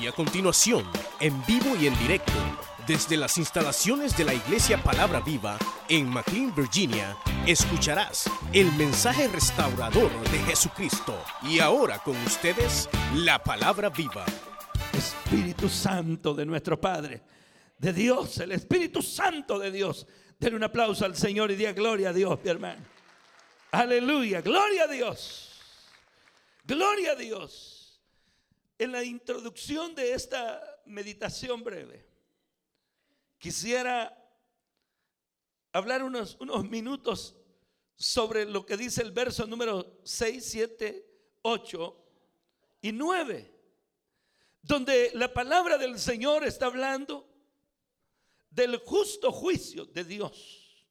Y a continuación, en vivo y en directo, desde las instalaciones de la Iglesia Palabra Viva en McLean, Virginia, escucharás el mensaje restaurador de Jesucristo. Y ahora con ustedes, la Palabra Viva. Espíritu Santo de nuestro Padre, de Dios, el Espíritu Santo de Dios. Denle un aplauso al Señor y diga gloria a Dios, mi hermano. Aleluya, gloria a Dios. Gloria a Dios. En la introducción de esta meditación breve, quisiera hablar unos, unos minutos sobre lo que dice el verso número 6, 7, 8 y 9, donde la palabra del Señor está hablando del justo juicio de Dios.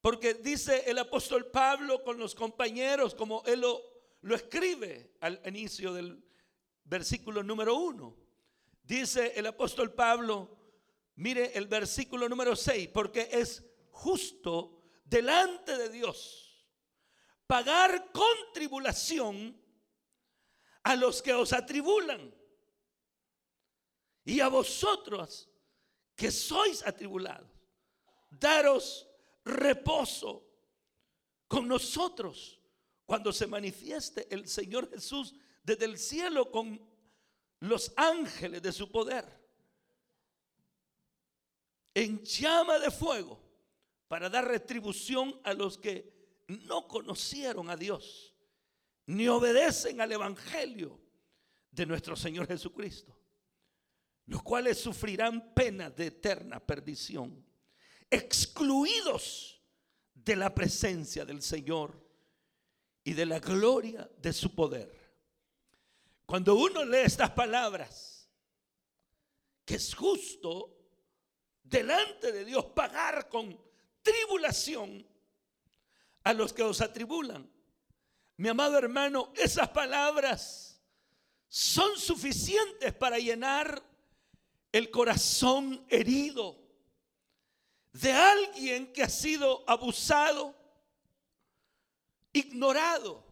Porque dice el apóstol Pablo con los compañeros, como él lo, lo escribe al inicio del versículo número 1. Dice el apóstol Pablo, mire el versículo número 6, porque es justo delante de Dios pagar con tribulación a los que os atribulan y a vosotros que sois atribulados, daros reposo con nosotros cuando se manifieste el Señor Jesús desde el cielo con los ángeles de su poder en llama de fuego para dar retribución a los que no conocieron a Dios ni obedecen al Evangelio de nuestro Señor Jesucristo, los cuales sufrirán pena de eterna perdición excluidos de la presencia del Señor y de la gloria de su poder. Cuando uno lee estas palabras, que es justo delante de Dios pagar con tribulación a los que os atribulan. Mi amado hermano, esas palabras son suficientes para llenar el corazón herido de alguien que ha sido abusado, ignorado,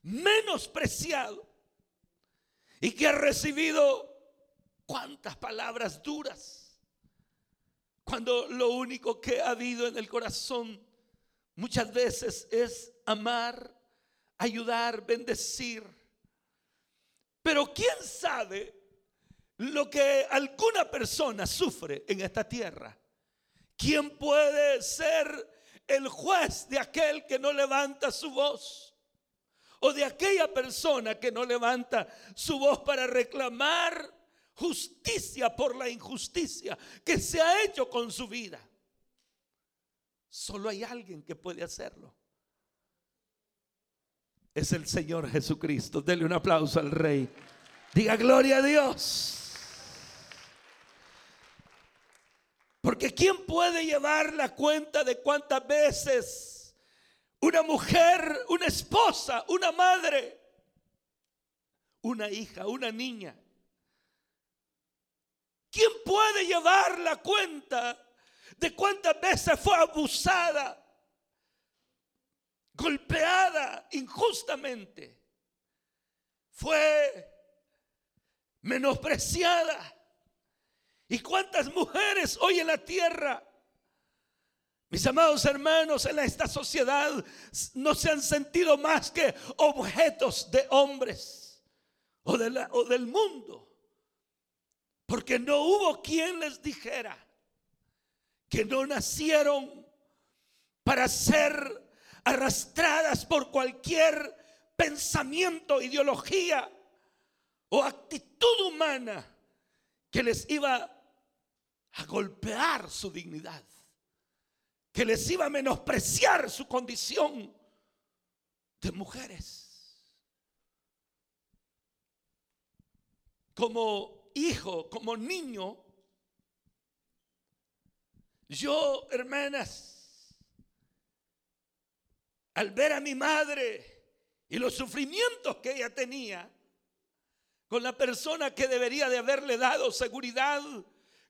menospreciado y que ha recibido cuántas palabras duras, cuando lo único que ha habido en el corazón muchas veces es amar, ayudar, bendecir. Pero ¿quién sabe lo que alguna persona sufre en esta tierra? ¿Quién puede ser el juez de aquel que no levanta su voz? O de aquella persona que no levanta su voz para reclamar justicia por la injusticia que se ha hecho con su vida. Solo hay alguien que puede hacerlo. Es el Señor Jesucristo. Dele un aplauso al Rey. Diga gloria a Dios. Porque ¿quién puede llevar la cuenta de cuántas veces una mujer, una esposa, una madre, una hija, una niña, ¿quién puede llevar la cuenta de cuántas veces fue abusada, golpeada injustamente, fue menospreciada? ¿Y cuántas mujeres hoy en la tierra? Mis amados hermanos, en esta sociedad no se han sentido más que objetos de hombres o, de o del mundo. Porque no hubo quien les dijera que no nacieron para ser arrastradas por cualquier pensamiento, ideología o actitud humana que les iba a golpear su dignidad, que les iba a menospreciar su condición de mujeres. Como hijo, como niño, yo, hermanas, al ver a mi madre y los sufrimientos que ella tenía con la persona que debería de haberle dado seguridad,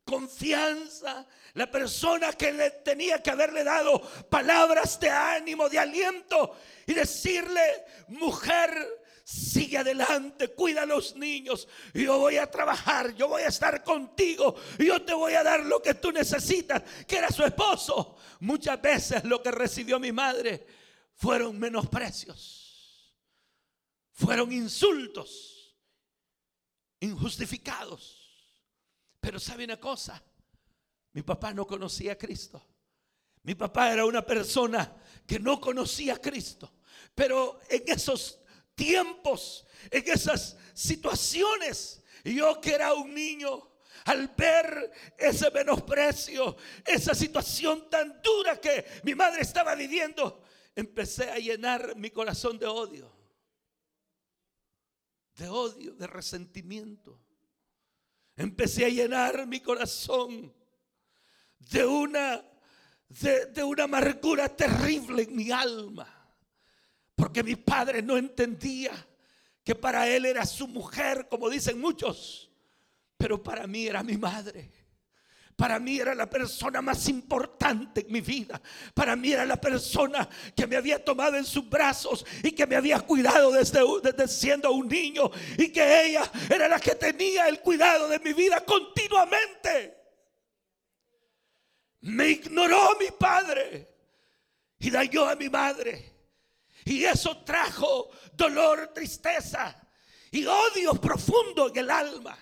confianza, la persona que le tenía que haberle dado palabras de ánimo, de aliento y decirle, mujer, sigue adelante, cuida a los niños. Yo voy a trabajar, yo voy a estar contigo. Yo te voy a dar lo que tú necesitas, que era su esposo. Muchas veces lo que recibió mi madre fueron menosprecios, fueron insultos, injustificados. Pero sabe una cosa, mi papá no conocía a Cristo. Mi papá era una persona que no conocía a Cristo. Pero en esos tiempos, en esas situaciones, yo que era un niño, al ver ese menosprecio, esa situación tan dura que mi madre estaba viviendo, empecé a llenar mi corazón de odio, de odio, de resentimiento. Empecé a llenar mi corazón de una, de, una amargura terrible en mi alma. Porque mi padre no entendía que para él era su mujer, como dicen muchos, pero para mí era mi madre. Para mí era la persona más importante en mi vida. Para mí era la persona que me había tomado en sus brazos y que me había cuidado desde, siendo un niño. Y que ella era la que tenía el cuidado de mi vida continuamente. Me ignoró mi padre y dañó a mi madre. Y eso trajo dolor, tristeza y odio profundo en el alma,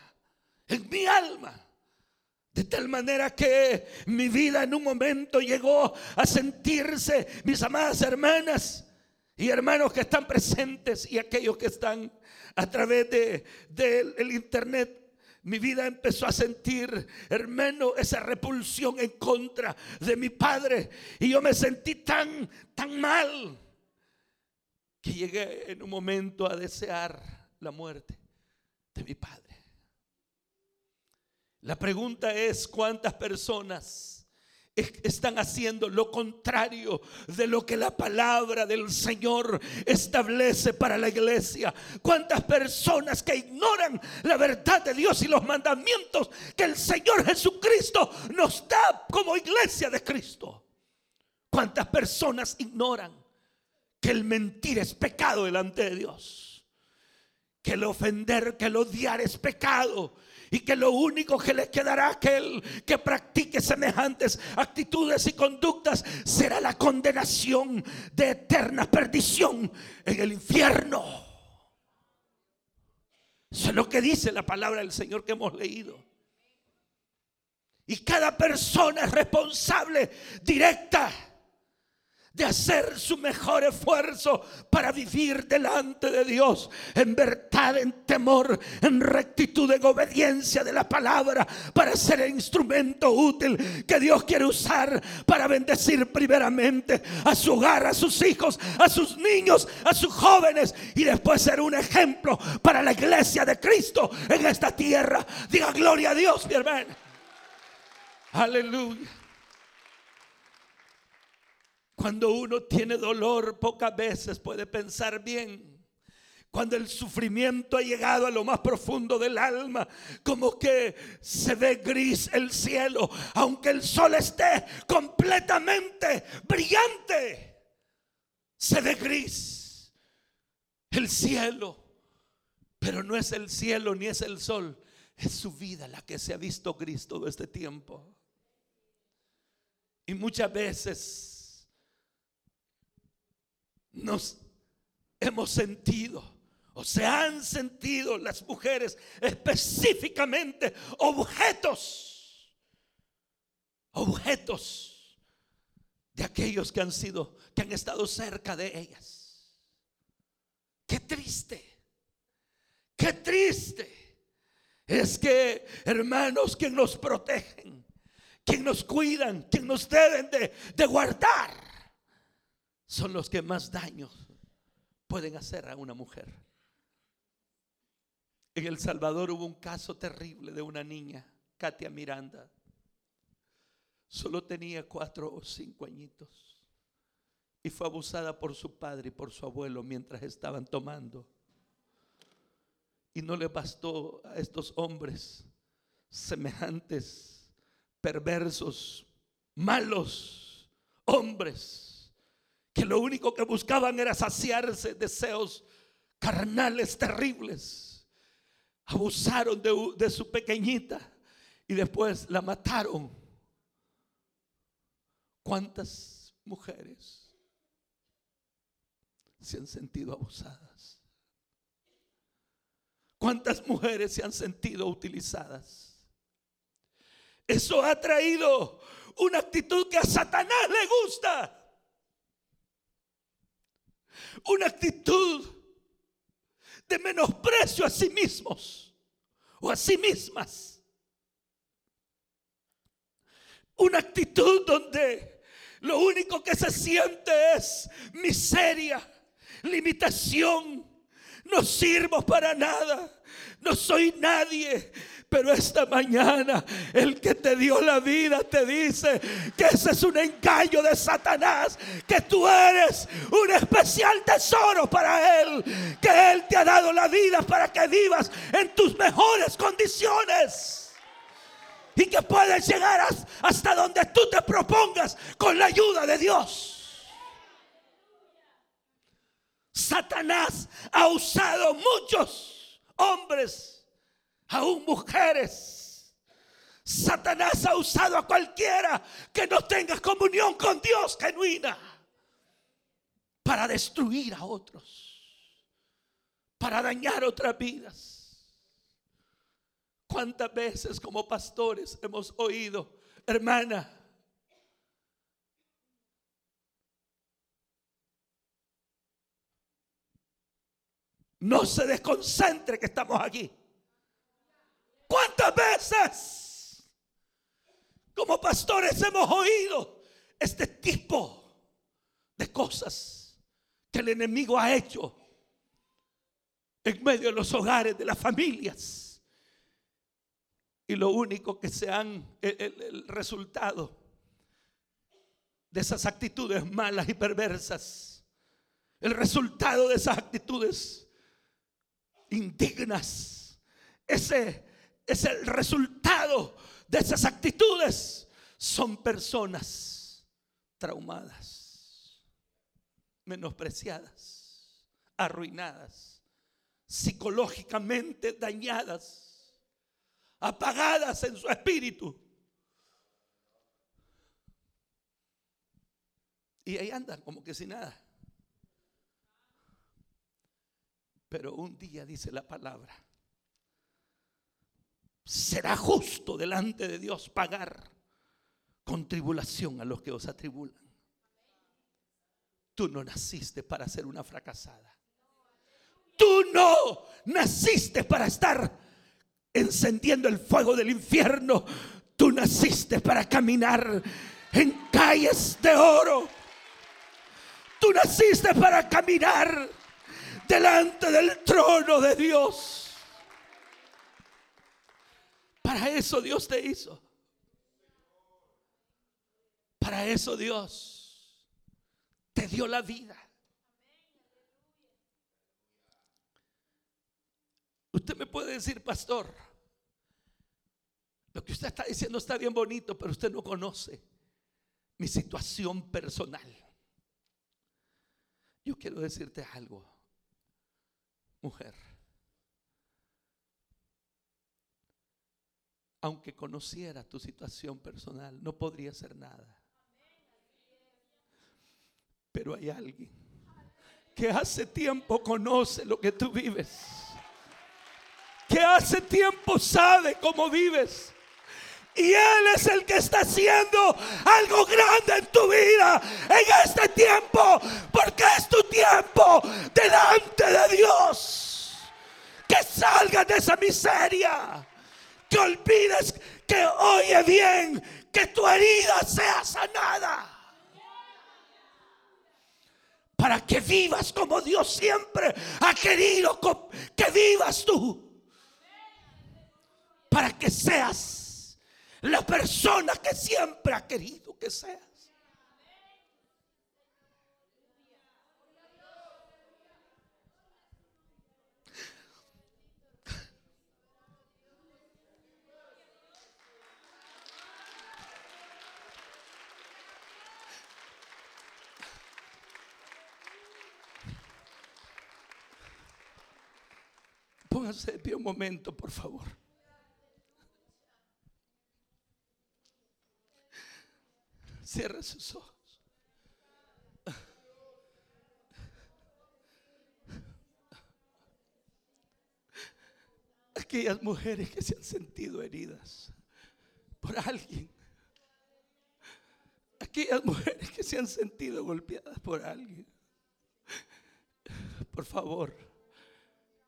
en mi alma. De tal manera que mi vida en un momento llegó a sentirse, mis amadas hermanas y hermanos que están presentes y aquellos que están a través del de, internet, mi vida empezó a sentir, hermano, esa repulsión en contra de mi padre. Y yo me sentí tan, tan mal que llegué en un momento a desear la muerte de mi padre. La pregunta es, ¿cuántas personas están haciendo lo contrario de lo que la palabra del Señor establece para la iglesia? ¿Cuántas personas que ignoran la verdad de Dios y los mandamientos que el Señor Jesucristo nos da como iglesia de Cristo? ¿Cuántas personas ignoran que el mentir es pecado delante de Dios. Que el ofender, que el odiar es pecado. Y que lo único que le quedará a aquel que practique semejantes actitudes y conductas será la condenación de eterna perdición en el infierno. Eso es lo que dice la palabra del Señor que hemos leído. Y cada persona es responsable directa de hacer su mejor esfuerzo para vivir delante de Dios en verdad, en temor, en rectitud, en obediencia de la palabra, para ser el instrumento útil que Dios quiere usar para bendecir primeramente a su hogar, a sus hijos, a sus niños, a sus jóvenes y después ser un ejemplo para la iglesia de Cristo en esta tierra. Diga gloria a Dios, mi hermano. Aleluya. Cuando uno tiene dolor, pocas veces puede pensar bien. Cuando el sufrimiento ha llegado a lo más profundo del alma, como que se ve gris el cielo, aunque el sol esté completamente brillante, se ve gris el cielo. Pero no es el cielo ni es el sol, es su vida la que se ha visto gris todo este tiempo. Y muchas veces nos hemos sentido o se han sentido las mujeres específicamente objetos, objetos de aquellos que han sido, que han estado cerca de ellas. Qué triste, qué triste es que hermanos que nos protegen, que nos cuidan, que nos deben de, de guardar son los que más daños pueden hacer a una mujer. En El Salvador hubo un caso terrible de una niña, Katia Miranda. Solo tenía cuatro o cinco añitos y fue abusada por su padre y por su abuelo mientras estaban tomando. Y no le bastó a estos hombres semejantes, perversos, malos hombres que lo único que buscaban era saciarse deseos carnales terribles. Abusaron de, de su pequeñita y después la mataron. ¿Cuántas mujeres se han sentido abusadas? ¿Cuántas mujeres se han sentido utilizadas? Eso ha traído una actitud que a Satanás le gusta. Una actitud de menosprecio a sí mismos o a sí mismas. Una actitud donde lo único que se siente es miseria, limitación. No sirvo para nada. No soy nadie. Pero esta mañana el que te dio la vida te dice que ese es un engaño de Satanás, que tú eres un especial tesoro para él, que él te ha dado la vida para que vivas en tus mejores condiciones y que puedes llegar hasta donde tú te propongas con la ayuda de Dios. Satanás ha usado muchos hombres aún mujeres. Satanás ha usado a cualquiera que no tenga comunión con Dios genuina para destruir a otros, para dañar otras vidas. ¿Cuántas veces como pastores hemos oído, hermana, no se desconcentre que estamos aquí? ¿Cuántas veces como pastores hemos oído este tipo de cosas que el enemigo ha hecho en medio de los hogares de las familias? Y lo único que se han, el, resultado de esas actitudes malas y perversas, el resultado de esas actitudes indignas, ese es el resultado de esas actitudes. Son personas traumadas, menospreciadas, arruinadas, psicológicamente dañadas, apagadas en su espíritu. Y ahí andan como que sin nada. Pero un día dice la palabra será justo delante de Dios pagar con tribulación a los que os atribulan. Tú no naciste para ser una fracasada. Tú no naciste para estar encendiendo el fuego del infierno. Tú naciste para caminar en calles de oro. Tú naciste para caminar delante del trono de Dios. Para eso Dios te hizo. Para eso Dios te dio la vida. Usted me puede decir, pastor, lo que usted está diciendo está bien bonito, pero usted no conoce mi situación personal. Yo quiero decirte algo, mujer. aunque conociera tu situación personal, no podría hacer nada. Pero hay alguien que hace tiempo conoce lo que tú vives. Que hace tiempo sabe cómo vives. Y Él es el que está haciendo algo grande en tu vida en este tiempo. Porque es tu tiempo delante de Dios. Que salgas de esa miseria que olvides que oye bien, que tu herida sea sanada. Para que vivas como Dios siempre ha querido que vivas tú. Para que seas la persona que siempre ha querido que seas. Pónganse de pie un momento, por favor. Cierra sus ojos. Aquellas mujeres que se han sentido heridas por alguien. Aquellas mujeres que se han sentido golpeadas por alguien. Por favor,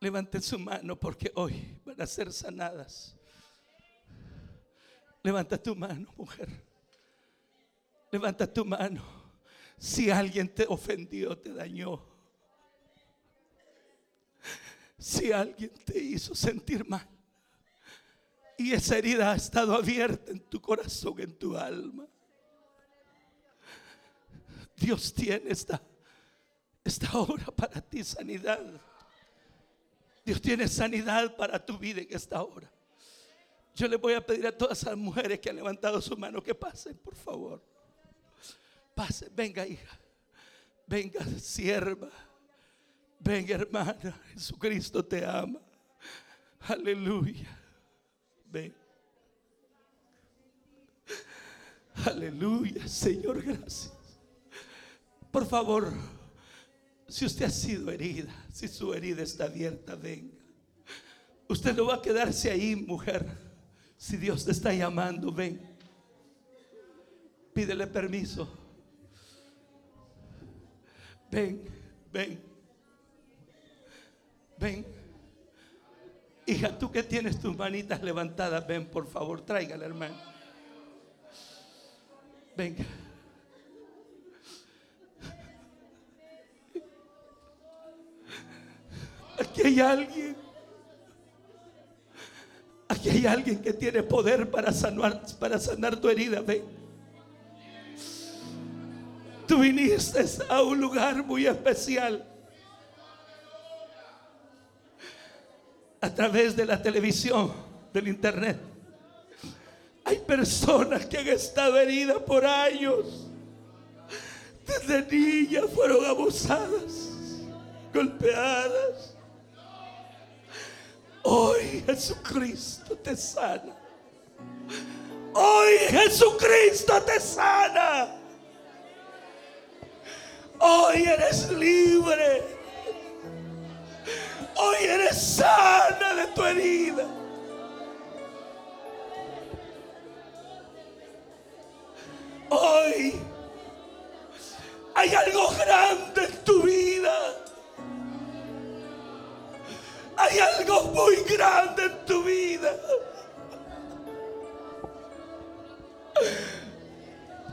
levanten su mano porque hoy van a ser sanadas. Levanta tu mano, mujer. Levanta tu mano. Si alguien te ofendió, te dañó. Si alguien te hizo sentir mal. Y esa herida ha estado abierta en tu corazón, en tu alma. Dios tiene esta, esta obra para ti, sanidad. Dios tiene sanidad para tu vida en esta hora. Yo le voy a pedir a todas esas mujeres que han levantado su mano que pasen, por favor. Pasen, venga hija, venga sierva, venga hermana, Jesucristo te ama. Aleluya. Ven. Aleluya, Señor, gracias. Por favor, si usted ha sido herida, si su herida está abierta, venga. Usted no va a quedarse ahí, mujer. Si Dios te está llamando, ven. Pídele permiso. Ven, ven. Ven. Hija, tú que tienes tus manitas levantadas, ven, por favor, tráigala, hermano. Venga. Aquí hay alguien. Aquí hay alguien que tiene poder para sanar, para sanar tu herida. Ven. Viniste a un lugar muy especial. A través de la televisión, del internet. Hay personas que han estado heridas por años. Desde niñas fueron abusadas, golpeadas. Hoy Jesucristo te sana. Hoy Jesucristo te sana. Hoy eres libre. Hoy eres sana de tu herida. Hoy hay algo grande en tu vida. Hay algo muy grande en tu vida.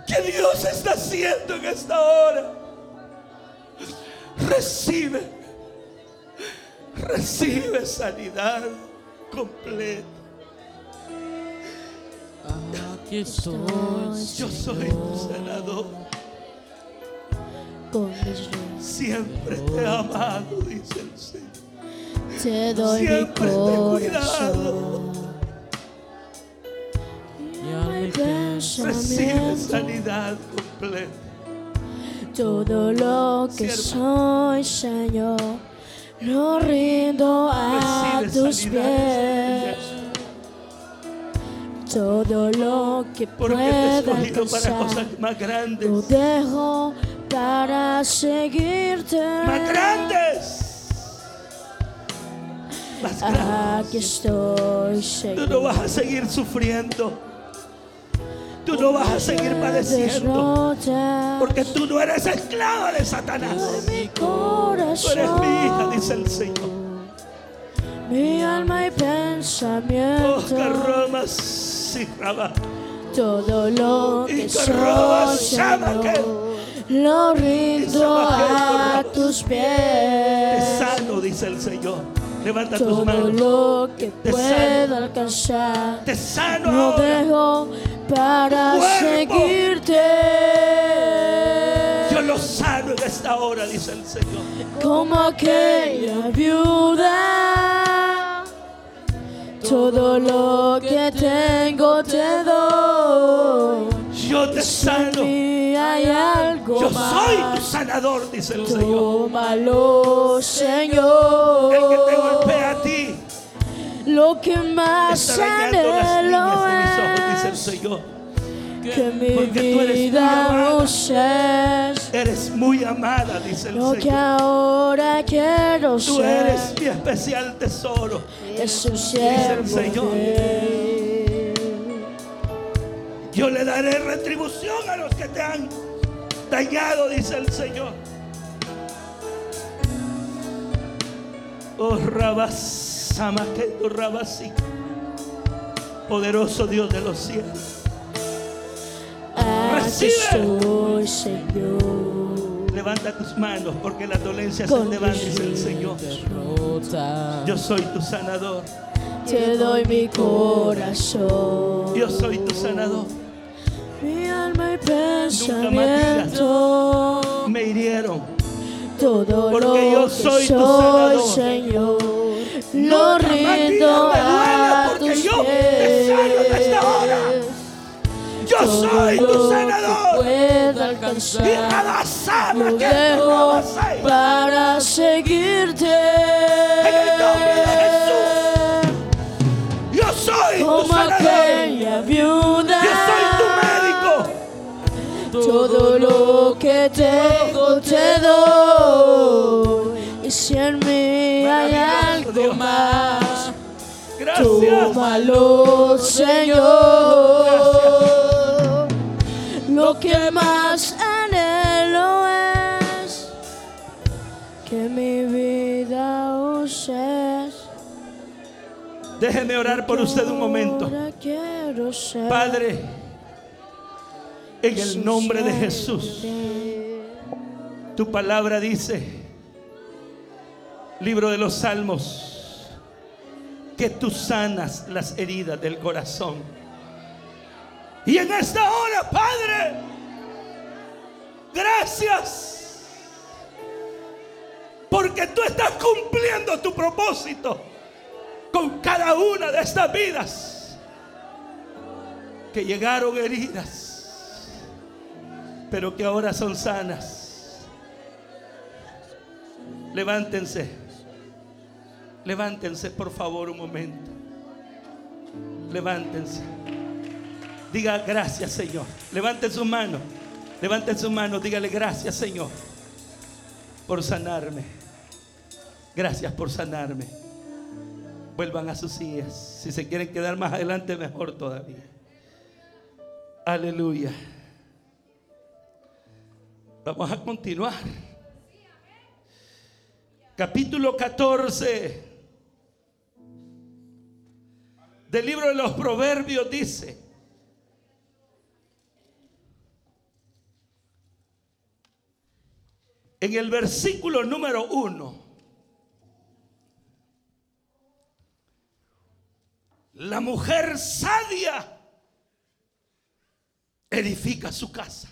Que Dios está haciendo en esta hora. Recibe. Recibe sanidad completa. Aquí estoy. Yo soy tu sanador. Siempre te he amado, dice el Señor. Te doy mi Siempre te he cuidado. Recibe sanidad completa. Todo lo que soy, Señor, lo rindo a tus pies. Todo lo que pueda alcanzar, más grandes. lo dejo para seguirte. Más grandes. Más Aquí grandes. estoy, Tú Señor. no vas a seguir sufriendo. Tú no vas a seguir padeciendo. Porque tú no eres esclava de Satanás. Tú eres mi hija, dice el Señor. Mi alma y pensamiento. Todo lo que soy. Lo rindo a tus Te pies. sano, dice el Señor. Levanta tus Todo manos. lo que Te puedo sano. alcanzar. Te sano ahora. dejo para Cuerpo. seguirte. Yo lo sano en esta hora, dice el Señor. como aquella viuda. Todo lo que tengo te doy. Yo te sano. Hay algo Yo soy tu sanador, dice el Señor. Tómalo, Señor. El que te golpea a ti Lo que más anhelo líneas de mis ojos, dice el es Señor. que mi Porque tú eres muy vida amada. Eres muy amada, dice el Lo que Señor. ahora quiero Tú ser eres mi especial tesoro. es un el siervo Señor. Yo le daré retribución a los que te han dañado, dice el Señor. Oh, que Rabasi. Poderoso Dios de los cielos. Aquí Recibe. Señor. Levanta tus manos porque la dolencia se dice el Señor. Yo soy tu sanador. Te doy mi corazón. Yo soy tu sanador. Mi alma y Nunca pensamiento. Me hirieron. Todo Porque lo yo que soy tu soy, sanador. Señor. Más rindo a porque tus yo te sano de esta hora. pies. Yo Todo soy tu pueda Y alcanzar. Rabasama, Lo que tu para seguirte. el nombre de Yo soy tu Como sanador. aquella viuda. Yo soy tu médico. Todo lo que tengo te doy. Y si en mí hay Gracias. tómalo, Señor. Lo que más anhelo es que mi vida uses. Déjeme orar por usted un momento. Padre, en el nombre de Jesús, tu palabra dice, libro de los Salmos, que tú sanas las heridas del corazón. Y en esta hora, Padre, gracias, porque tú estás cumpliendo tu propósito con cada una de estas vidas que llegaron heridas, pero que ahora son sanas. Levántense, levántense por favor un momento. Levántense. Diga gracias Señor. Levanten sus manos. Levanten sus manos. Dígale gracias Señor por sanarme. Gracias por sanarme. Vuelvan a sus sillas. Si se quieren quedar más adelante, mejor todavía. Aleluya. Vamos a continuar. Capítulo 14 del libro de los Proverbios dice, en el versículo número 1, la mujer sabia edifica su casa.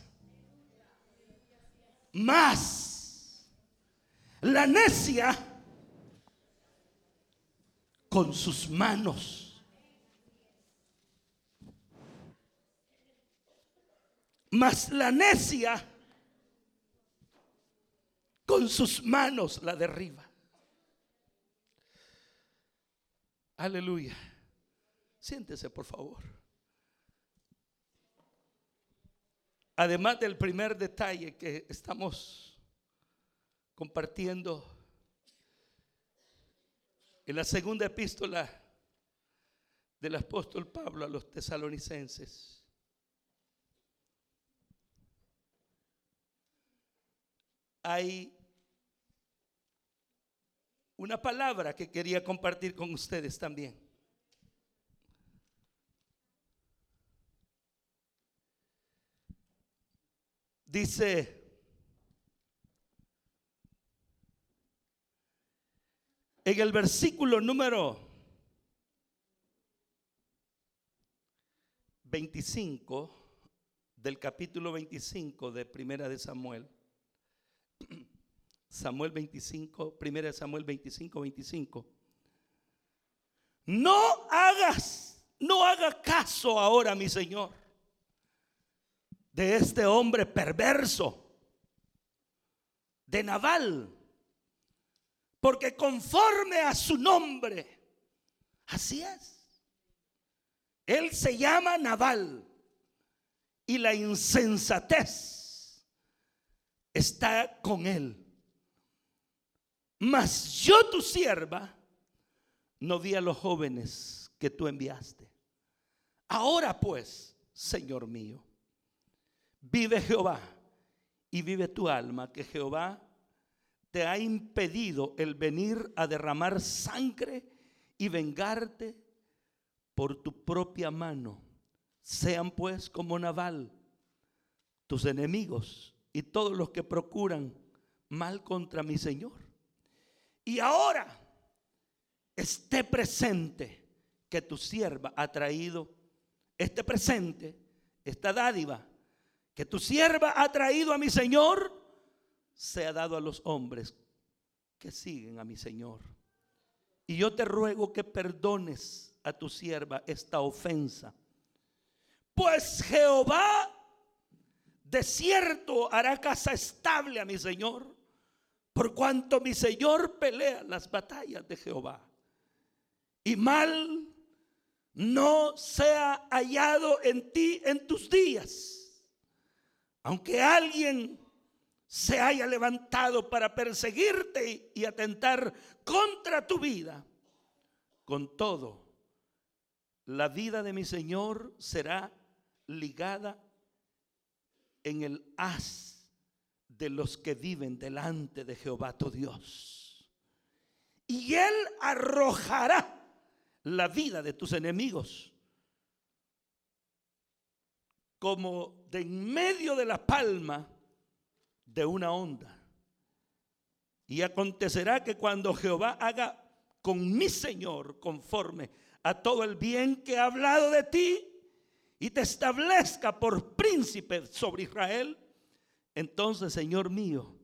Más la necia con sus manos. Mas la necia con sus manos la derriba. Aleluya. Siéntese, por favor. Además del primer detalle que estamos compartiendo en la segunda epístola del apóstol Pablo a los tesalonicenses. Hay una palabra que quería compartir con ustedes también. Dice, en el versículo número 25 del capítulo 25 de Primera de Samuel, Samuel 25, Primera de Samuel 25, 25. No hagas, no haga caso ahora, mi Señor, de este hombre perverso, de Naval, porque conforme a su nombre Así es. Él se llama Naval y la insensatez está con él. Mas yo tu sierva no vi a los jóvenes que tú enviaste. Ahora pues, Señor mío, vive Jehová y vive tu alma, que Jehová te ha impedido el venir a derramar sangre y vengarte por tu propia mano. Sean pues como Naval, tus enemigos y todos los que procuran mal contra mi Señor. Y ahora esté presente que tu sierva ha traído, este presente, esta dádiva que tu sierva ha traído a mi Señor, sea dado a los hombres que siguen a mi Señor. Y yo te ruego que perdones a tu sierva esta ofensa. Pues Jehová de cierto hará casa estable a mi Señor, por cuanto mi Señor pelea las batallas de Jehová. Y mal no sea hallado en ti en tus días. Aunque alguien se haya levantado para perseguirte y atentar contra tu vida, con todo, la vida de mi Señor será ligada en el haz de los que viven delante de Jehová tu Dios. Y Él arrojará la vida de tus enemigos como de en medio de la palma de una onda. Y acontecerá que cuando Jehová haga con mi Señor conforme a todo el bien que ha hablado de ti y te establezca por príncipe sobre Israel, entonces, Señor mío,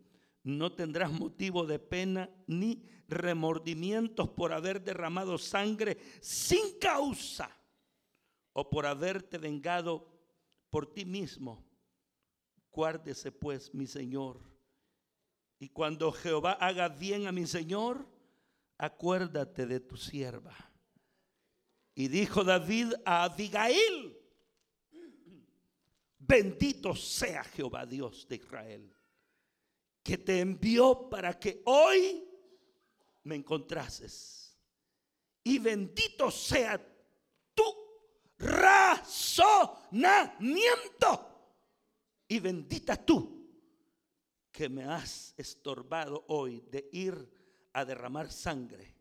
no tendrás motivo de pena ni remordimientos por haber derramado sangre sin causa o por haberte vengado por ti mismo Guárdese pues mi Señor. Y cuando Jehová haga bien a mi Señor, acuérdate de tu sierva. Y dijo David a Abigail, bendito sea Jehová Dios de Israel, que te envió para que hoy me encontrases. Y bendito sea tu razonamiento y bendita tú que me has estorbado hoy de ir a derramar sangre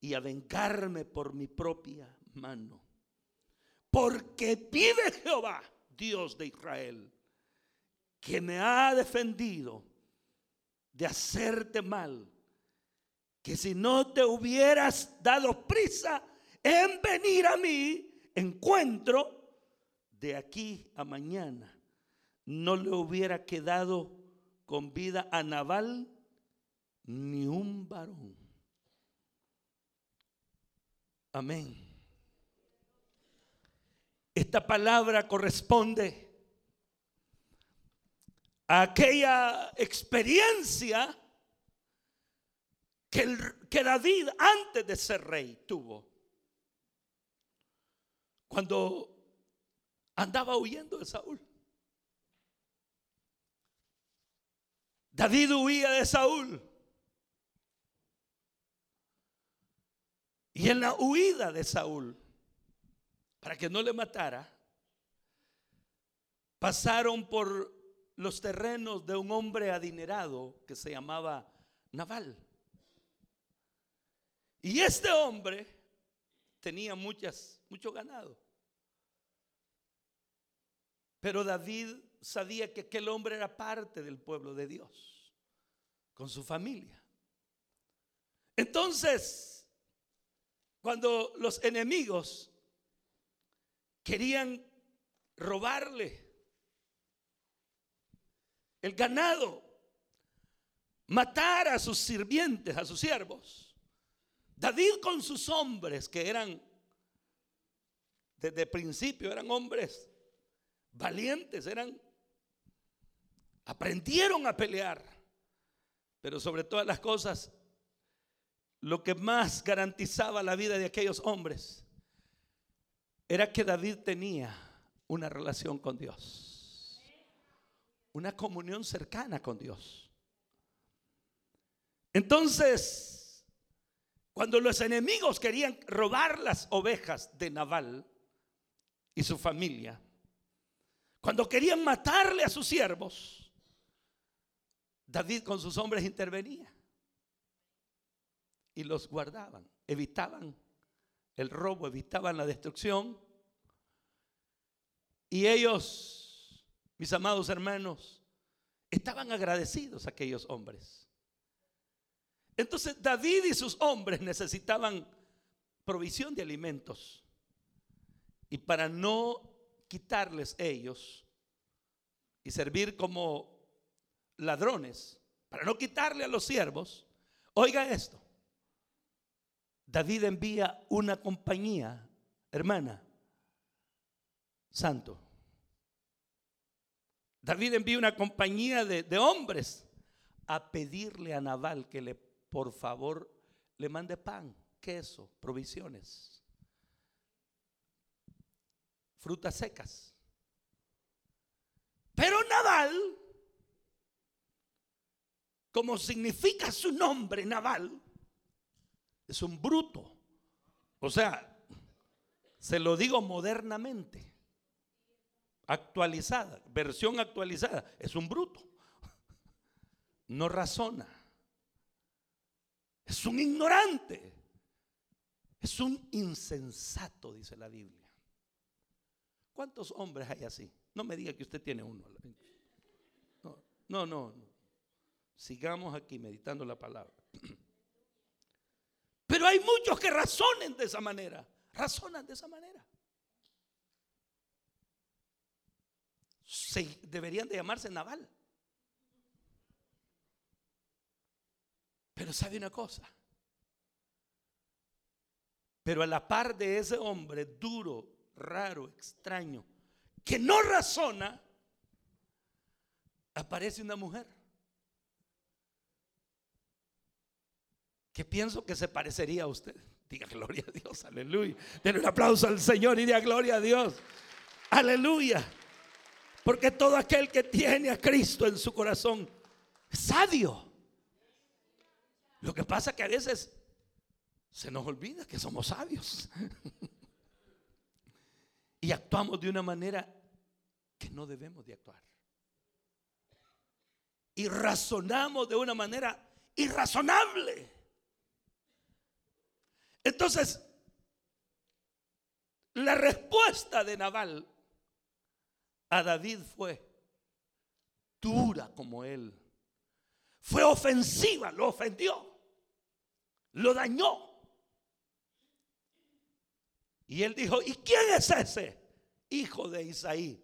y a vengarme por mi propia mano. Porque vive Jehová, Dios de Israel, que me ha defendido de hacerte mal, que si no te hubieras dado prisa en venir a mí, encuentro de aquí a mañana no le hubiera quedado con vida a Naval ni un varón. Amén. Esta palabra corresponde a aquella experiencia que, que David antes de ser rey tuvo. Cuando andaba huyendo de Saúl. David huía de Saúl. Y en la huida de Saúl, para que no le matara, pasaron por los terrenos de un hombre adinerado que se llamaba Naval. Y este hombre tenía muchas, mucho ganado. Pero David sabía que aquel hombre era parte del pueblo de Dios, con su familia. Entonces, cuando los enemigos querían robarle el ganado, matar a sus sirvientes, a sus siervos, David con sus hombres, que eran desde principio, eran hombres valientes, eran aprendieron a pelear, pero sobre todas las cosas lo que más garantizaba la vida de aquellos hombres era que David tenía una relación con Dios, una comunión cercana con Dios. Entonces, cuando los enemigos querían robar las ovejas de Naval y su familia, cuando querían matarle a sus siervos, David con sus hombres intervenía y los guardaban, evitaban el robo, evitaban la destrucción. Y ellos, mis amados hermanos, estaban agradecidos aquellos hombres. Entonces David y sus hombres necesitaban provisión de alimentos. Y para no quitarles ellos y servir como ladrones, para no quitarle a los siervos, oiga esto, David envía una compañía, hermana, santo. David envía una compañía de, hombres a pedirle a Naval que le, por favor, le mande pan, queso, provisiones, frutas secas. Pero Naval, como significa su nombre, Naval, es un bruto. O sea, se lo digo modernamente, actualizada, versión actualizada, es un bruto. No razona. Es un ignorante. Es un insensato, dice la Biblia. ¿Cuántos hombres hay así? No me diga que usted tiene uno. No, no, no. Sigamos aquí meditando la palabra. Hay muchos que razonen de esa manera. Razonan de esa manera. deberían de llamarse naval. Pero sabe una cosa. Pero a la par de ese hombre duro, raro, extraño, que no razona, aparece una mujer. Que pienso que se parecería a usted. Diga gloria a Dios, aleluya. Denle un aplauso al Señor y diga gloria a Dios. Aleluya. Porque todo aquel que tiene a Cristo en su corazón es sabio. Lo que pasa es que a veces se nos olvida que somos sabios. y actuamos de una manera que no debemos de actuar. Y razonamos de una manera irrazonable. Entonces, la respuesta de Naval a David fue dura como él. Fue ofensiva, lo ofendió, lo dañó. Y él dijo, ¿y quién es ese hijo de Isaí?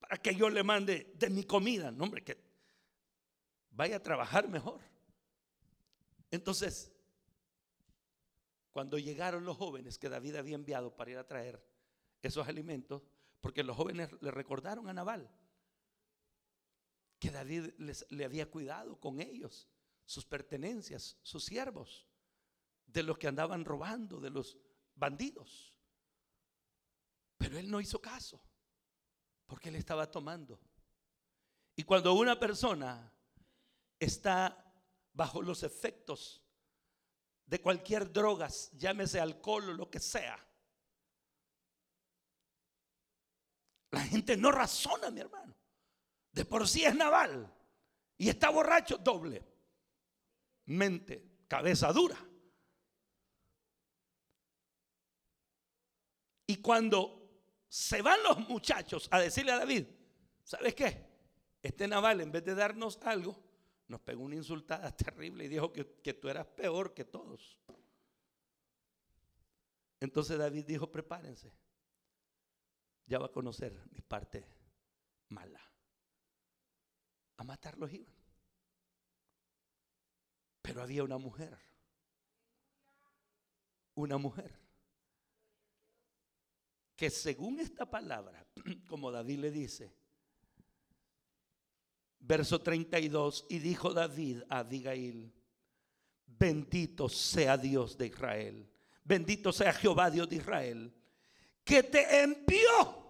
Para que yo le mande de mi comida. No, hombre, que vaya a trabajar mejor. Entonces, cuando llegaron los jóvenes que David había enviado para ir a traer esos alimentos, porque los jóvenes le recordaron a Nabal que David les, le había cuidado con ellos, sus pertenencias, sus siervos, de los que andaban robando, de los bandidos. Pero él no hizo caso, porque él estaba tomando. Y cuando una persona está bajo los efectos de cualquier drogas, llámese alcohol o lo que sea. La gente no razona, mi hermano. De por sí es naval y está borracho doble. Mente, cabeza dura. Y cuando se van los muchachos a decirle a David, ¿sabes qué? Este naval en vez de darnos algo, nos pegó una insultada terrible y dijo que, tú eras peor que todos. Entonces David dijo, prepárense, ya va a conocer mi parte mala. A matarlos iban. Pero había una mujer, una mujer, que según esta palabra, como David le dice, Verso 32, y dijo David a Abigail, Bendito sea Dios de Israel. Bendito sea Jehová Dios de Israel. Que te envió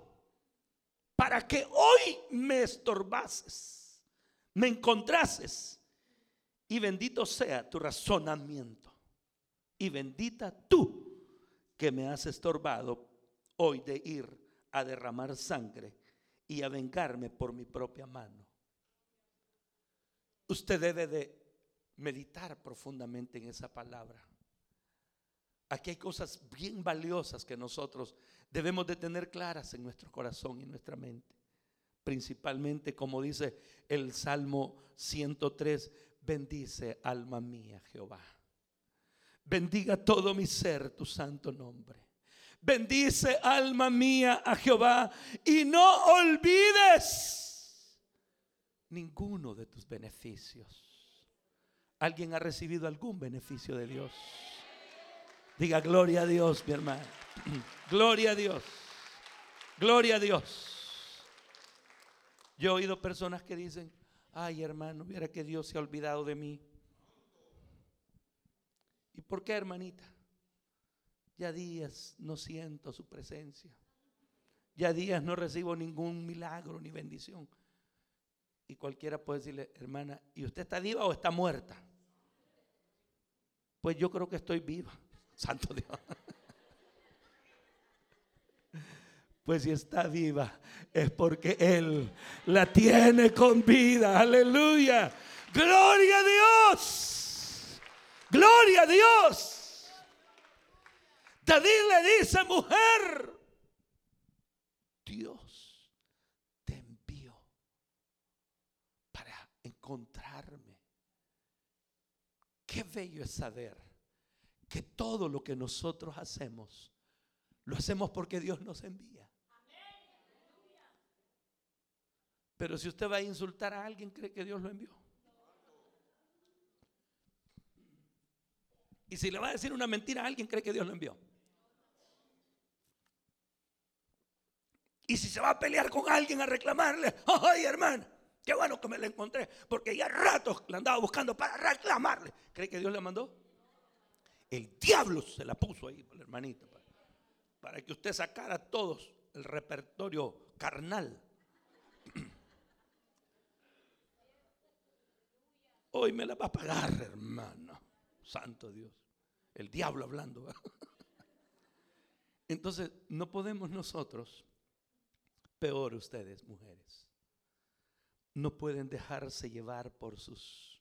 para que hoy me estorbases, me encontrases. Y bendito sea tu razonamiento. Y bendita tú que me has estorbado hoy de ir a derramar sangre y a vengarme por mi propia mano. Usted debe de meditar profundamente en esa palabra. Aquí hay cosas bien valiosas que nosotros debemos de tener claras en nuestro corazón y en nuestra mente. Principalmente, como dice el Salmo 103, bendice alma mía Jehová. Bendiga todo mi ser tu santo nombre. Bendice alma mía a Jehová y no olvides ninguno de tus beneficios. ¿Alguien ha recibido algún beneficio de Dios? Diga gloria a Dios, mi hermano. Gloria a Dios. Gloria a Dios. Yo he oído personas que dicen, ay hermano, mira que Dios se ha olvidado de mí. ¿Y por qué, hermanita? Ya días no siento su presencia. Ya días no recibo ningún milagro ni bendición. Y cualquiera puede decirle, hermana, ¿y usted está viva o está muerta? Pues yo creo que estoy viva. Santo Dios. Pues si está viva es porque Él la tiene con vida. Aleluya. Gloria a Dios. Gloria a Dios. David le dice, mujer, Dios te envió para encontrarme. Qué bello es saber que todo lo que nosotros hacemos, lo hacemos porque Dios nos envía. Pero si usted va a insultar a alguien, cree que Dios lo envió. Y si le va a decir una mentira a alguien, cree que Dios lo envió. Y si se va a pelear con alguien a reclamarle, ay hermano, qué bueno que me la encontré, porque ya ratos la andaba buscando para reclamarle. ¿Cree que Dios le mandó? El diablo se la puso ahí, hermanita, para, que usted sacara todos el repertorio carnal. Hoy me la va a pagar, hermano. Santo Dios. El diablo hablando. Entonces, no podemos nosotros, peor ustedes, mujeres, no pueden dejarse llevar por sus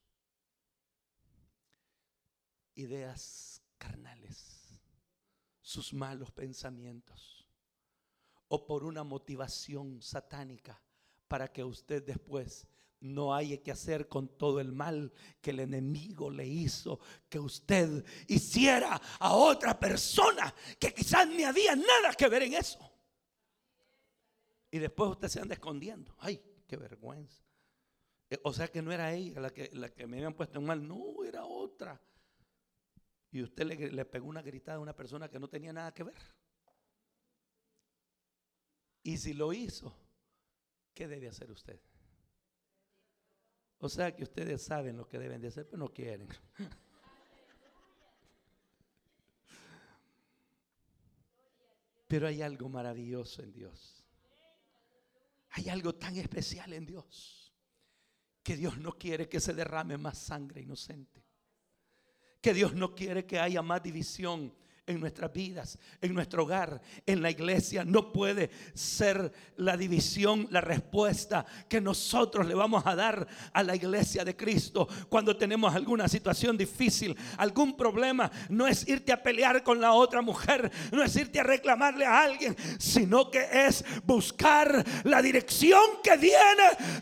ideas carnales, sus malos pensamientos, o por una motivación satánica para que usted después no hay que hacer con todo el mal que el enemigo le hizo que usted hiciera a otra persona que quizás ni había nada que ver en eso. Y después usted se anda escondiendo. Ay, qué vergüenza. Eh, o sea que no era ella la que, la que me habían puesto en mal, no, era otra. Y usted le, le pegó una gritada a una persona que no tenía nada que ver. Y si lo hizo, ¿qué debe hacer usted? O sea que ustedes saben lo que deben de hacer, pero no quieren. Pero hay algo maravilloso en Dios. Hay algo tan especial en Dios. Que Dios no quiere que se derrame más sangre inocente. Que Dios no quiere que haya más división en nuestras vidas, en nuestro hogar, en la iglesia. No puede ser la división la respuesta que nosotros le vamos a dar a la iglesia de Cristo cuando tenemos alguna situación difícil, algún problema. No es irte a pelear con la otra mujer, no es irte a reclamarle a alguien, sino que es buscar la dirección que viene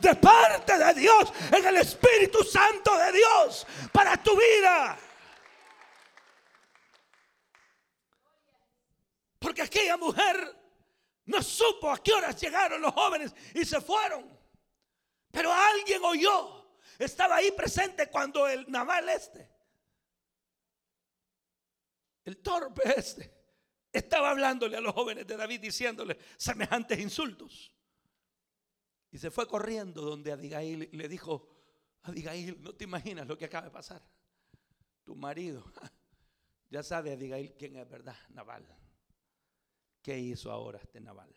de parte de Dios, en el Espíritu Santo de Dios para tu vida. Porque aquella mujer no supo a qué horas llegaron los jóvenes y se fueron. Pero alguien oyó. Estaba ahí presente cuando el naval este, el torpe este, estaba hablándole a los jóvenes de David diciéndole semejantes insultos. Y se fue corriendo donde Abigail le dijo, Abigail, no te imaginas lo que acaba de pasar. tu marido, ya sabe Abigail quién es verdad, Naval. ¿Qué hizo ahora este Naval?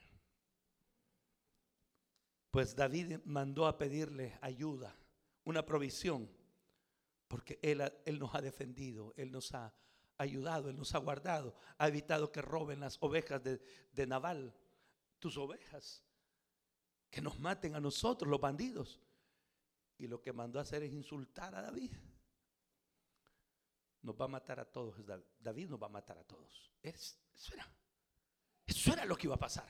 Pues David mandó a pedirle ayuda, una provisión, porque él, él nos ha defendido, Él nos ha ayudado, Él nos ha guardado, ha evitado que roben las ovejas de, de Naval, tus ovejas, que nos maten a nosotros, los bandidos. Y lo que mandó a hacer es insultar a David. Nos va a matar a todos. David nos va a matar a todos. Eso era, eso era lo que iba a pasar.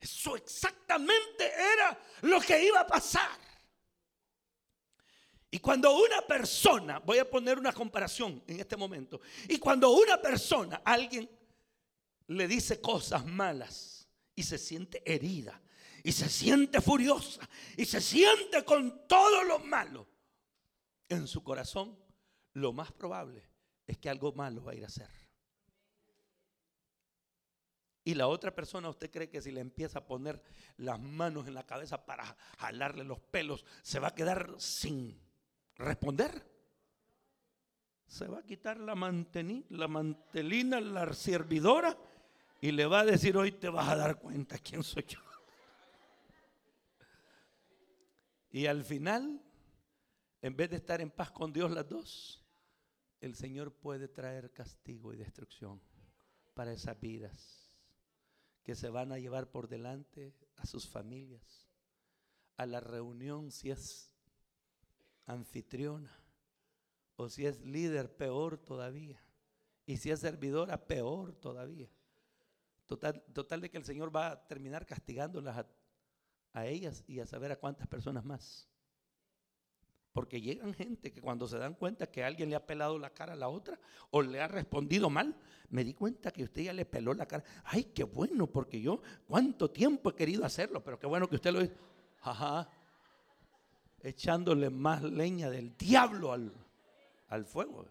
Eso exactamente era lo que iba a pasar. Y cuando una persona, voy a poner una comparación en este momento, y cuando una persona, alguien le dice cosas malas y se siente herida, y se siente furiosa, y se siente con todo lo malo en su corazón, lo más probable es que algo malo va a ir a hacer. Y la otra persona, ¿usted cree que si le empieza a poner las manos en la cabeza para jalarle los pelos, se va a quedar sin responder? Se va a quitar la, la mantelina, la servidora, y le va a decir, hoy te vas a dar cuenta quién soy yo. Y al final, en vez de estar en paz con Dios las dos, el Señor puede traer castigo y destrucción para esas vidas que se van a llevar por delante a sus familias, a la reunión si es anfitriona o si es líder, peor todavía. Y si es servidora, peor todavía. Total, total de que el Señor va a terminar castigándolas a, a ellas y a saber a cuántas personas más. Porque llegan gente que cuando se dan cuenta que alguien le ha pelado la cara a la otra o le ha respondido mal, me di cuenta que usted ya le peló la cara. Ay, qué bueno, porque yo cuánto tiempo he querido hacerlo, pero qué bueno que usted lo hizo. Ajá. Echándole más leña del diablo al, al fuego.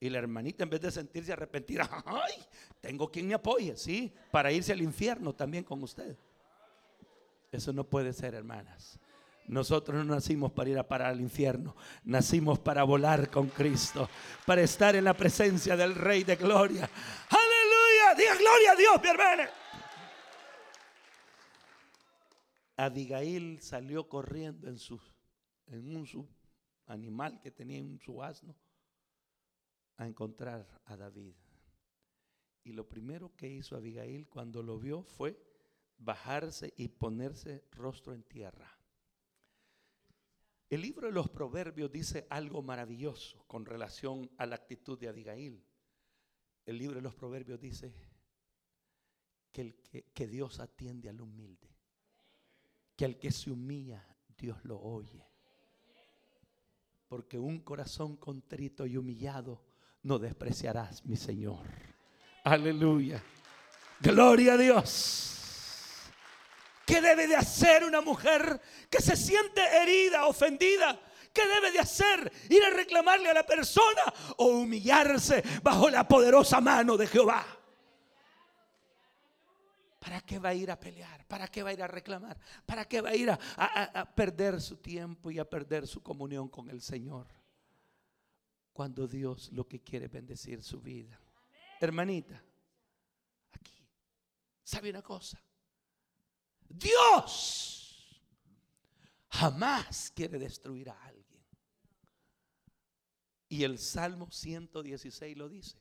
Y la hermanita en vez de sentirse arrepentida, ay, tengo quien me apoye, sí, para irse al infierno también con usted. Eso no puede ser, hermanas. Nosotros no nacimos para ir a parar al infierno, nacimos para volar con Cristo, para estar en la presencia del Rey de Gloria. Aleluya, diga gloria a Dios, mi hermana. Abigail salió corriendo en, un animal que tenía en su asno a encontrar a David. Y lo primero que hizo Abigail cuando lo vio fue bajarse y ponerse rostro en tierra. El libro de los proverbios dice algo maravilloso con relación a la actitud de Abigail. El libro de los proverbios dice que, que, Dios atiende al humilde, que al que se humilla, Dios lo oye. Porque un corazón contrito y humillado no despreciarás, mi Señor. Aleluya. Gloria a Dios. ¿Qué debe de hacer una mujer que se siente herida, ofendida? ¿Qué debe de hacer? ¿Ir a reclamarle a la persona o humillarse bajo la poderosa mano de Jehová? ¿Para qué va a ir a pelear? ¿Para qué va a ir a reclamar? ¿Para qué va a ir a, a perder su tiempo y a perder su comunión con el Señor? Cuando Dios lo que quiere es bendecir su vida. Hermanita, aquí, ¿sabe una cosa? Dios jamás quiere destruir a alguien. Y el Salmo 116 lo dice.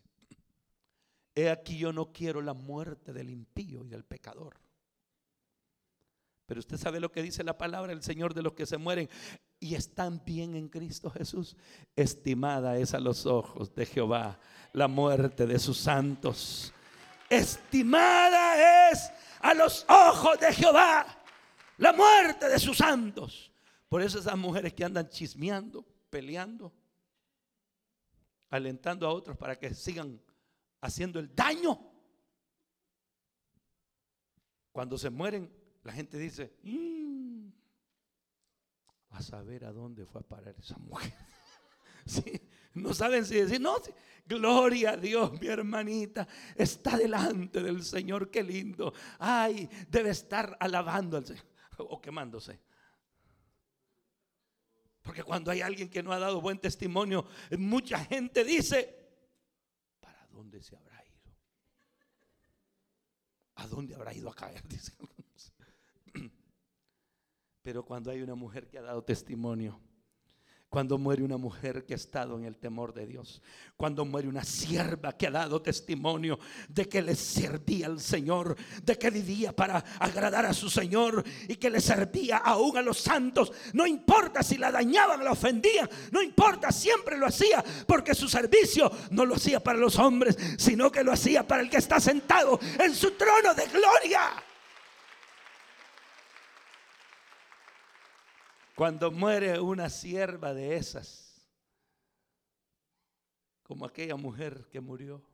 He aquí yo no quiero la muerte del impío y del pecador. Pero usted sabe lo que dice la palabra del Señor de los que se mueren y están bien en Cristo Jesús. Estimada es a los ojos de Jehová la muerte de sus santos. Estimada es a los ojos de Jehová la muerte de sus santos. Por eso esas mujeres que andan chismeando, peleando, alentando a otros para que sigan haciendo el daño. Cuando se mueren, la gente dice, mm, a saber a dónde fue a parar esa mujer. sí, no saben si decir, no, gloria a Dios, mi hermanita, está delante del Señor, qué lindo. Ay, debe estar alabando al Señor o quemándose. Porque cuando hay alguien que no ha dado buen testimonio, mucha gente dice, ¿para dónde se habrá ido? ¿A dónde habrá ido a caer? Pero cuando hay una mujer que ha dado testimonio, cuando muere una mujer que ha estado en el temor de Dios. Cuando muere una sierva que ha dado testimonio de que le servía al Señor, de que vivía para agradar a su Señor y que le servía aún a los santos. No importa si la dañaban, la ofendían, no importa, siempre lo hacía porque su servicio no lo hacía para los hombres, sino que lo hacía para el que está sentado en su trono de gloria. Cuando muere una sierva de esas, como aquella mujer que murió,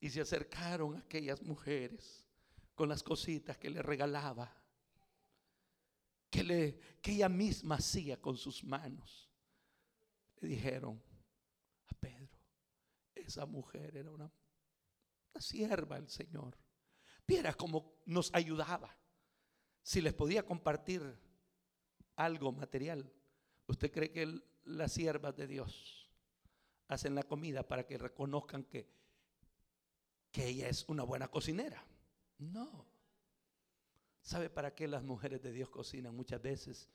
y se acercaron aquellas mujeres con las cositas que le regalaba, que, le, que ella misma hacía con sus manos, le dijeron a Pedro, esa mujer era una, una sierva del Señor. Viera cómo nos ayudaba. Si les podía compartir algo material. ¿Usted cree que las siervas de Dios hacen la comida para que reconozcan que, que ella es una buena cocinera? No. ¿Sabe para qué las mujeres de Dios cocinan muchas veces?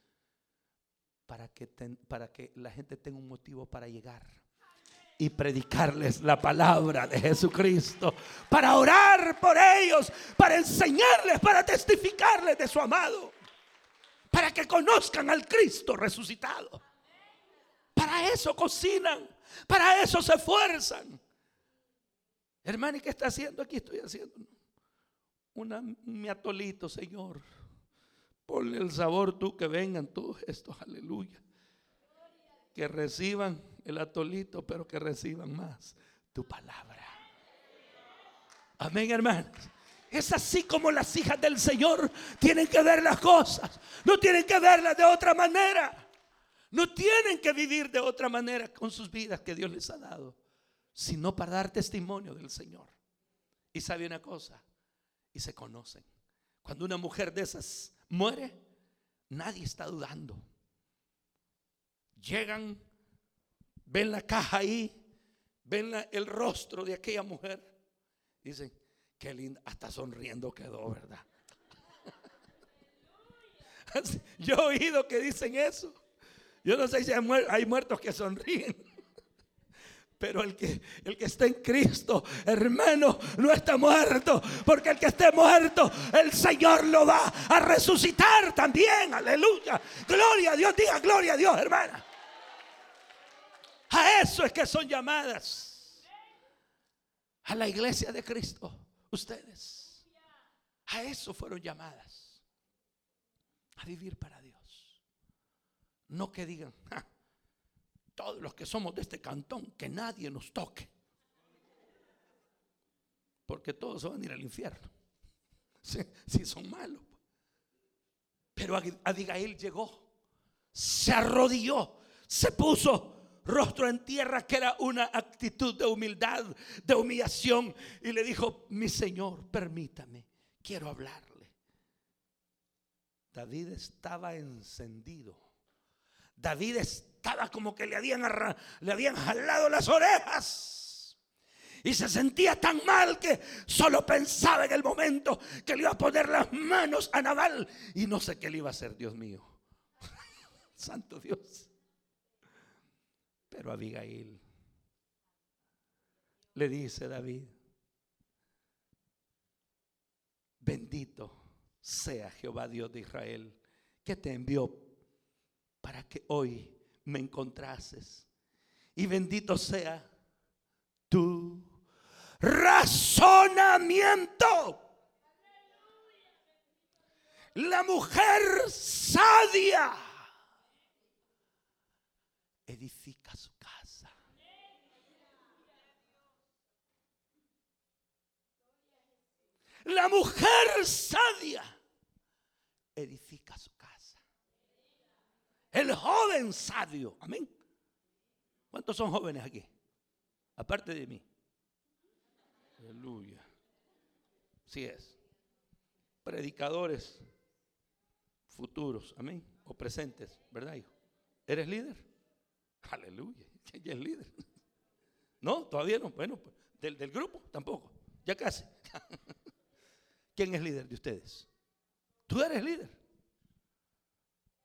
Para que, para que la gente tenga un motivo para llegar y predicarles la palabra de Jesucristo, para orar por ellos, para enseñarles, para testificarles de su amado que conozcan al Cristo resucitado. Para eso cocinan, para eso se esfuerzan. Hermano, ¿y qué está haciendo aquí? Estoy haciendo una, mi atolito, Señor. Ponle el sabor tú, que vengan todos estos, aleluya. Que reciban el atolito, pero que reciban más tu palabra. Amén, hermanos. Es así como las hijas del Señor tienen que ver las cosas. No tienen que verlas de otra manera. No tienen que vivir de otra manera con sus vidas que Dios les ha dado, sino para dar testimonio del Señor. Y sabe una cosa, y se conocen. Cuando una mujer de esas muere, nadie está dudando. Llegan, ven la caja ahí, ven el rostro de aquella mujer. Dicen, Qué linda, hasta sonriendo quedó, ¿verdad? Yo he oído que dicen eso. Yo no sé si hay muertos que sonríen. Pero el que, el está en Cristo, hermano, no está muerto. Porque el que esté muerto, el Señor lo va a resucitar también. Aleluya. Gloria a Dios. Diga gloria a Dios, hermana. A eso es que son llamadas. A la iglesia de Cristo ustedes. A eso fueron llamadas. A vivir para Dios. No que digan, todos los que somos de este cantón, que nadie nos toque. Porque todos van a ir al infierno. Si, son malos. Pero Abigail llegó, se arrodilló, se puso rostro en tierra, que era una actitud de humildad, de humillación. Y le dijo, mi Señor, permítame, quiero hablarle. David estaba encendido. David estaba como que le habían, le habían jalado las orejas. Y se sentía tan mal que solo pensaba en el momento que le iba a poner las manos a Naval. Y no sé qué le iba a hacer, Dios mío. Santo Dios. Pero Abigail le dice David, bendito sea Jehová Dios de Israel, que te envió para que hoy me encontrases. Y bendito sea tu razonamiento. La mujer sadia edifica su casa. La mujer sabia edifica su casa. El joven sabio, amén. ¿Cuántos son jóvenes aquí? Aparte de mí. Aleluya. Sí es. Predicadores futuros, amén. o presentes, ¿verdad, hijo? ¿Eres líder? Aleluya. ¿Quién es líder? No, todavía no. Bueno, pues, del, del grupo tampoco. Ya casi. ¿Quién es líder de ustedes? Tú eres líder.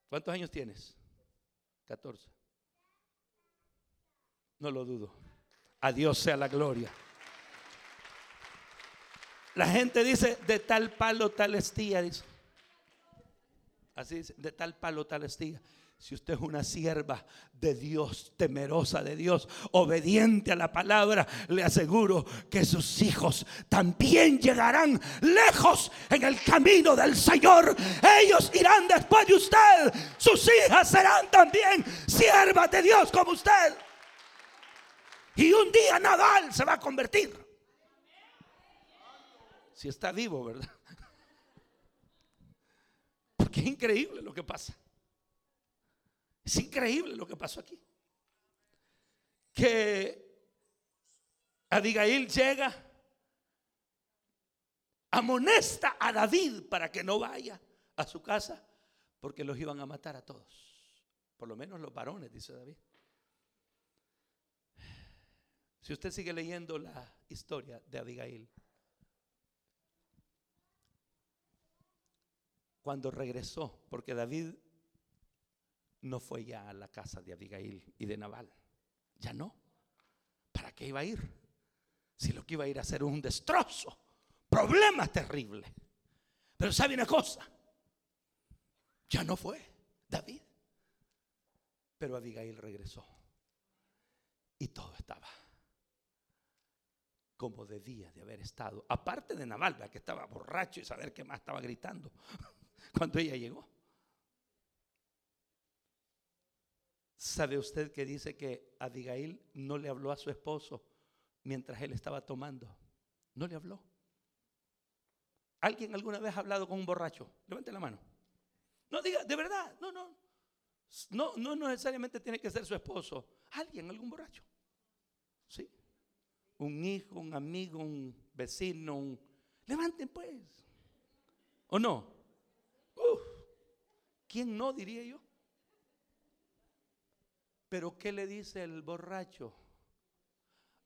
¿Cuántos años tienes? 14. No lo dudo. A Dios sea la gloria. La gente dice, de tal palo, tal estía, dice. Así dice, de tal palo, tal estía. Si usted es una sierva de Dios, temerosa de Dios, obediente a la palabra, le aseguro que sus hijos también llegarán lejos en el camino del Señor. Ellos irán después de usted. Sus hijas serán también siervas de Dios como usted. Y un día Nadal se va a convertir. Si está vivo, ¿verdad? Porque es increíble lo que pasa. Es increíble lo que pasó aquí. Que Abigail llega, amonesta a David para que no vaya a su casa, porque los iban a matar a todos. Por lo menos los varones, dice David. Si usted sigue leyendo la historia de Abigail, cuando regresó, porque David no fue ya a la casa de Abigail y de Nabal, ya no. ¿Para qué iba a ir? Si lo que iba a ir a hacer un destrozo, problemas terribles. Pero sabe una cosa, ya no fue David, pero Abigail regresó y todo estaba como debía de haber estado. Aparte de Nabal, que estaba borracho y saber qué más estaba gritando cuando ella llegó. ¿Sabe usted que dice que Abigail no le habló a su esposo mientras él estaba tomando? No le habló. ¿Alguien alguna vez ha hablado con un borracho? Levante la mano. No diga, de verdad, no, no. No, no necesariamente tiene que ser su esposo. Alguien, algún borracho. Sí. Un hijo, un amigo, un vecino, un... Levanten pues. ¿O no? Uf, ¿Quién no diría yo? Pero ¿qué le dice el borracho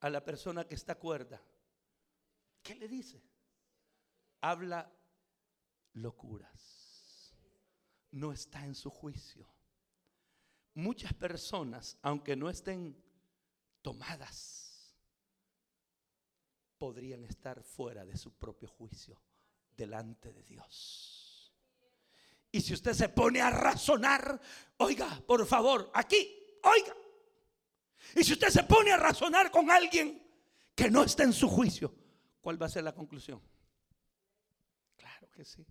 a la persona que está cuerda? ¿Qué le dice? Habla locuras. No está en su juicio. Muchas personas, aunque no estén tomadas, podrían estar fuera de su propio juicio delante de Dios. Y si usted se pone a razonar, oiga, por favor, aquí Oiga. Y si usted se pone a razonar con alguien que no está en su juicio, ¿cuál va a ser la conclusión? Claro que sí.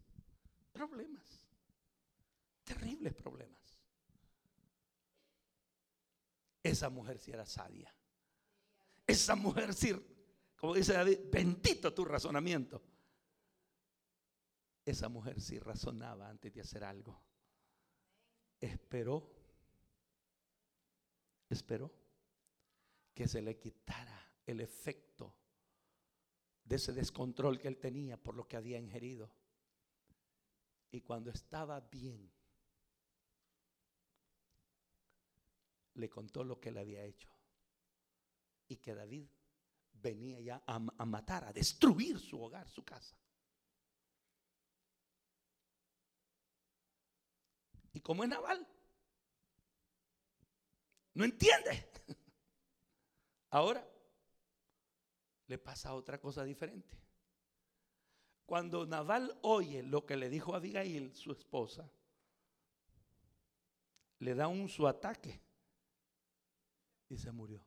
Problemas. Terribles problemas. Esa mujer sí era sabia. Esa mujer sí, como dice David, bendito tu razonamiento. Esa mujer sí razonaba antes de hacer algo. Esperó esperó que se le quitara el efecto de ese descontrol que él tenía por lo que había ingerido. Y cuando estaba bien, le contó lo que él había hecho. Y que David venía ya a, a matar, a destruir su hogar, su casa. Y como es Naval, no entiende. Ahora le pasa otra cosa diferente. Cuando Naval oye lo que le dijo Abigail, su esposa, le da un su ataque y se murió.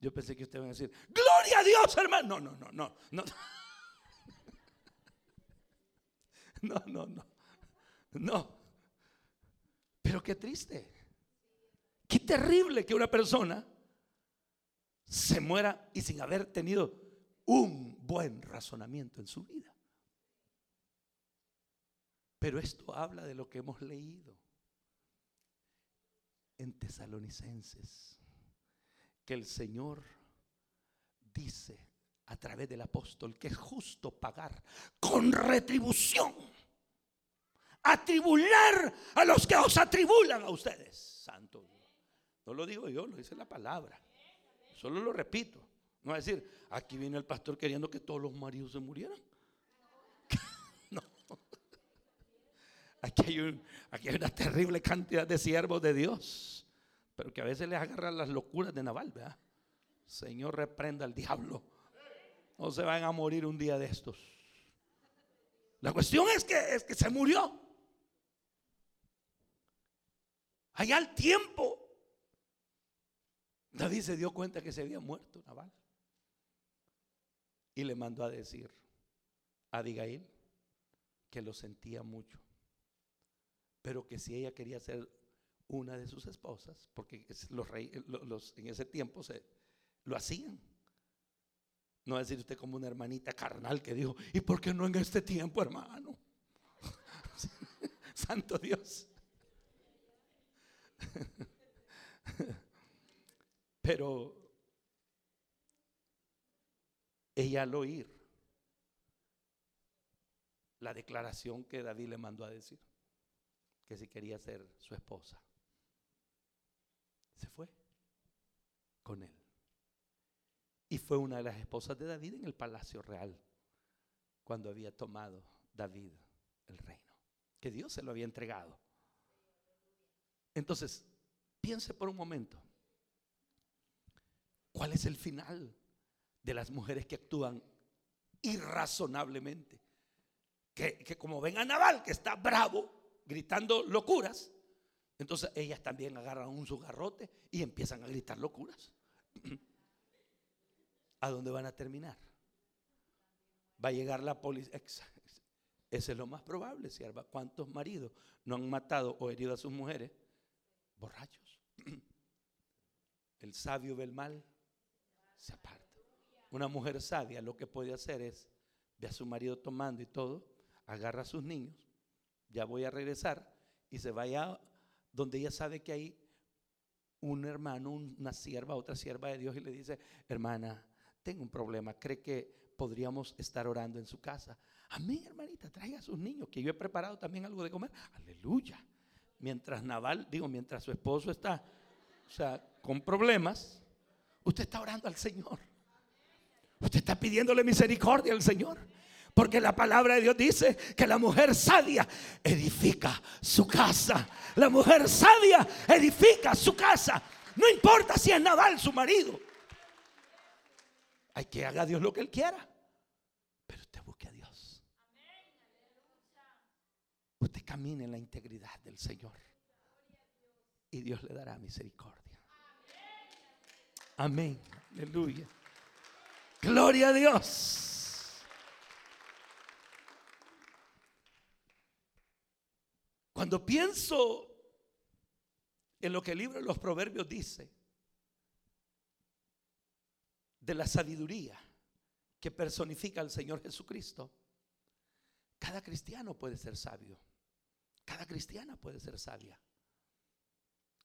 Yo pensé que usted iba a decir, gloria a Dios, hermano. No, no, no, no, no. No, no, no. No. Pero qué triste. Terrible que una persona se muera y sin haber tenido un buen razonamiento en su vida. Pero esto habla de lo que hemos leído en Tesalonicenses, que el Señor dice a través del apóstol que es justo pagar con retribución atribular a los que os atribulan a ustedes. Santo. No lo digo yo, lo dice la palabra. Solo lo repito. No a decir, aquí viene el pastor queriendo que todos los maridos se murieran. no. Aquí hay, una terrible cantidad de siervos de Dios, pero que a veces les agarran las locuras de Naval, ¿verdad? Señor, reprenda al diablo. No se van a morir un día de estos. La cuestión es que, es se murió. Allá al tiempo, David se dio cuenta que se había muerto Naval. Y le mandó a decir a Abigail que lo sentía mucho. Pero que si ella quería ser una de sus esposas, porque los, los en ese tiempo se, lo hacían. No va a decir usted como una hermanita carnal que dijo, ¿y por qué no en este tiempo, hermano? Santo Dios. Pero ella al oír la declaración que David le mandó a decir, que si quería ser su esposa, se fue con él. Y fue una de las esposas de David en el palacio real, cuando había tomado David el reino, que Dios se lo había entregado. Entonces, piense por un momento, ¿cuál es el final de las mujeres que actúan irrazonablemente? Que, como ven a Naval, que está bravo, gritando locuras, entonces ellas también agarran un su garrote y empiezan a gritar locuras. ¿A dónde van a terminar? Va a llegar la policía. Ese es lo más probable, sierva. ¿Cuántos maridos no han matado o herido a sus mujeres? Borrachos. El sabio ve el mal, se aparta. Una mujer sabia lo que puede hacer es, ve a su marido tomando y todo, agarra a sus niños, ya voy a regresar y se vaya donde ella sabe que hay un hermano, una sierva, otra sierva de Dios y le dice, hermana, tengo un problema, cree que podríamos estar orando en su casa. Amén, hermanita, traiga a sus niños, que yo he preparado también algo de comer. Aleluya. Mientras Naval, digo, mientras su esposo está, o sea, con problemas, usted está orando al Señor. Usted está pidiéndole misericordia al Señor. Porque la palabra de Dios dice que la mujer sabia edifica su casa. La mujer sabia edifica su casa. No importa si es Naval su marido. Hay que haga Dios lo que Él quiera. Pero usted busque a Dios. Usted camine en la integridad del Señor. Y Dios le dará misericordia. Amén. Aleluya. Gloria a Dios. Cuando pienso en lo que el libro de los proverbios dice, de la sabiduría que personifica al Señor Jesucristo, cada cristiano puede ser sabio. Cada cristiana puede ser sabia.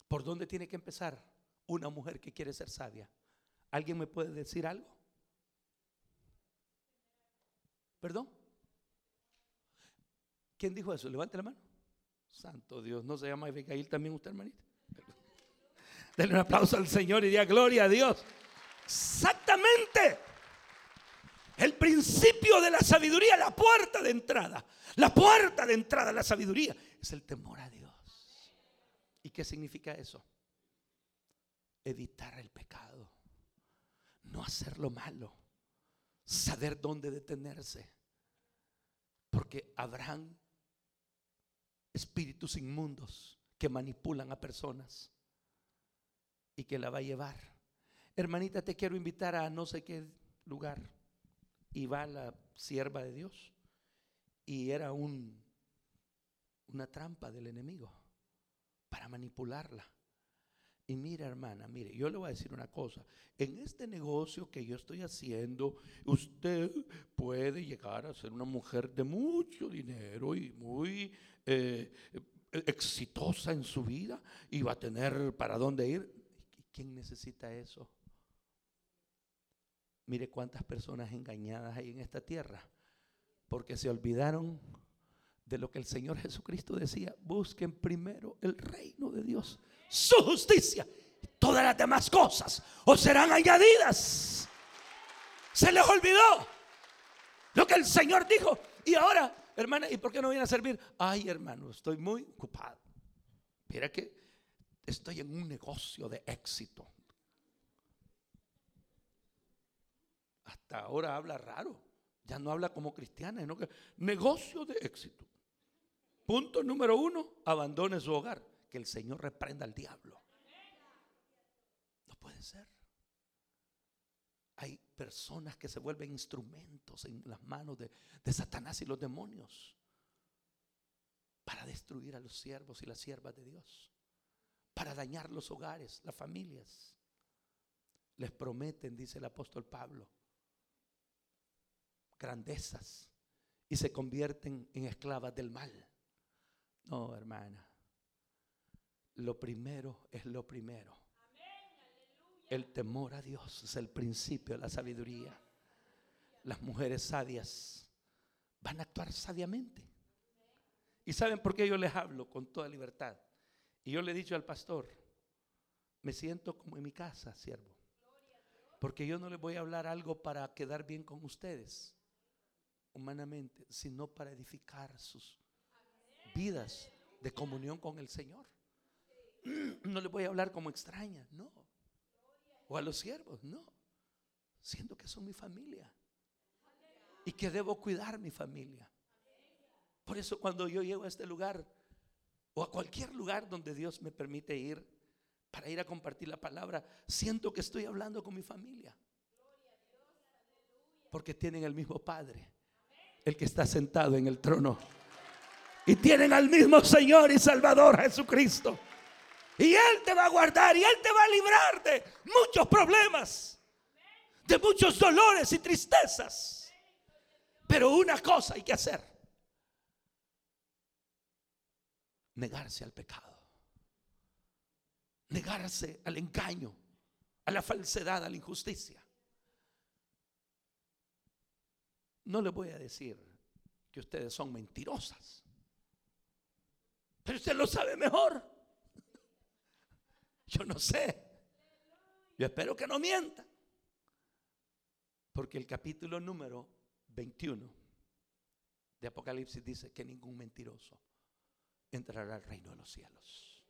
¿Por dónde tiene que empezar una mujer que quiere ser sabia? ¿Alguien me puede decir algo? ¿Perdón? ¿Quién dijo eso? Levante la mano. Santo Dios, ¿no se llama Abigail también usted, hermanita? Denle un aplauso al Señor y diga gloria a Dios. Exactamente. El principio de la sabiduría, la puerta de entrada. La puerta de entrada a la sabiduría es el temor a Dios. ¿Y qué significa eso? Evitar el pecado. No hacer lo malo. Saber dónde detenerse. Porque habrán espíritus inmundos que manipulan a personas y que la va a llevar hermanita, te quiero invitar a no sé qué lugar. Y va la sierva de Dios. Y era un, una trampa del enemigo para manipularla. Y mira, hermana, mire, yo le voy a decir una cosa. En este negocio que yo estoy haciendo, usted puede llegar a ser una mujer de mucho dinero y muy eh, exitosa en su vida y va a tener para dónde ir. ¿Quién necesita eso? Mire cuántas personas engañadas hay en esta tierra, porque se olvidaron de lo que el Señor Jesucristo decía, busquen primero el reino de Dios, su justicia, todas las demás cosas os serán añadidas. Se les olvidó lo que el Señor dijo. Y ahora, hermana, ¿y por qué no viene a servir? Ay, hermano, estoy muy ocupado. Mira que estoy en un negocio de éxito. Hasta ahora habla raro. Ya no habla como cristiana, sino que negocio de éxito. Punto número uno, abandone su hogar. Que el Señor reprenda al diablo. No puede ser. Hay personas que se vuelven instrumentos en las manos de, Satanás y los demonios para destruir a los siervos y las siervas de Dios, para dañar los hogares, las familias. Les prometen, dice el apóstol Pablo, grandezas y se convierten en esclavas del mal. No, hermana. Lo primero es lo primero. El temor a Dios es el principio de la sabiduría. Las mujeres sabias van a actuar sabiamente. ¿Y saben por qué yo les hablo con toda libertad? Y yo le he dicho al pastor, me siento como en mi casa, siervo. Porque yo no les voy a hablar algo para quedar bien con ustedes, humanamente, sino para edificar sus vidas de comunión con el Señor. No les voy a hablar como extraña, no. O a los siervos, no. Siento que son mi familia. Y que debo cuidar mi familia. Por eso cuando yo llego a este lugar o a cualquier lugar donde Dios me permite ir para ir a compartir la palabra, siento que estoy hablando con mi familia. Porque tienen el mismo Padre, el que está sentado en el trono. Y tienen al mismo Señor y Salvador Jesucristo. Y Él te va a guardar y Él te va a librar de muchos problemas, de muchos dolores y tristezas. Pero una cosa hay que hacer. negarse al pecado, negarse al engaño, a la falsedad, a la injusticia. No le voy a decir que ustedes son mentirosas, pero usted lo sabe mejor. Yo no sé. Yo espero que no mienta. Porque el capítulo número 21 de Apocalipsis dice que ningún mentiroso entrará al reino de los cielos.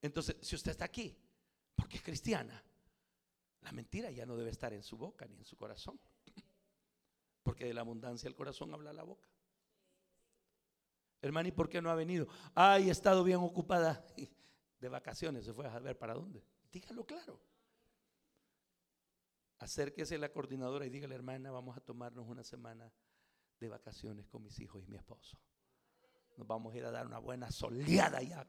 Entonces, si usted está aquí, porque es cristiana, la mentira ya no debe estar en su boca ni en su corazón. Porque de la abundancia del corazón habla la boca. Hermano, ¿y por qué no ha venido? Ay, he estado bien ocupada de vacaciones, se fue a ver para dónde. Dígalo claro. Acérquese a la coordinadora y dígale, hermana, vamos a tomarnos una semana de vacaciones con mis hijos y mi esposo. Nos vamos a ir a dar una buena soleada allá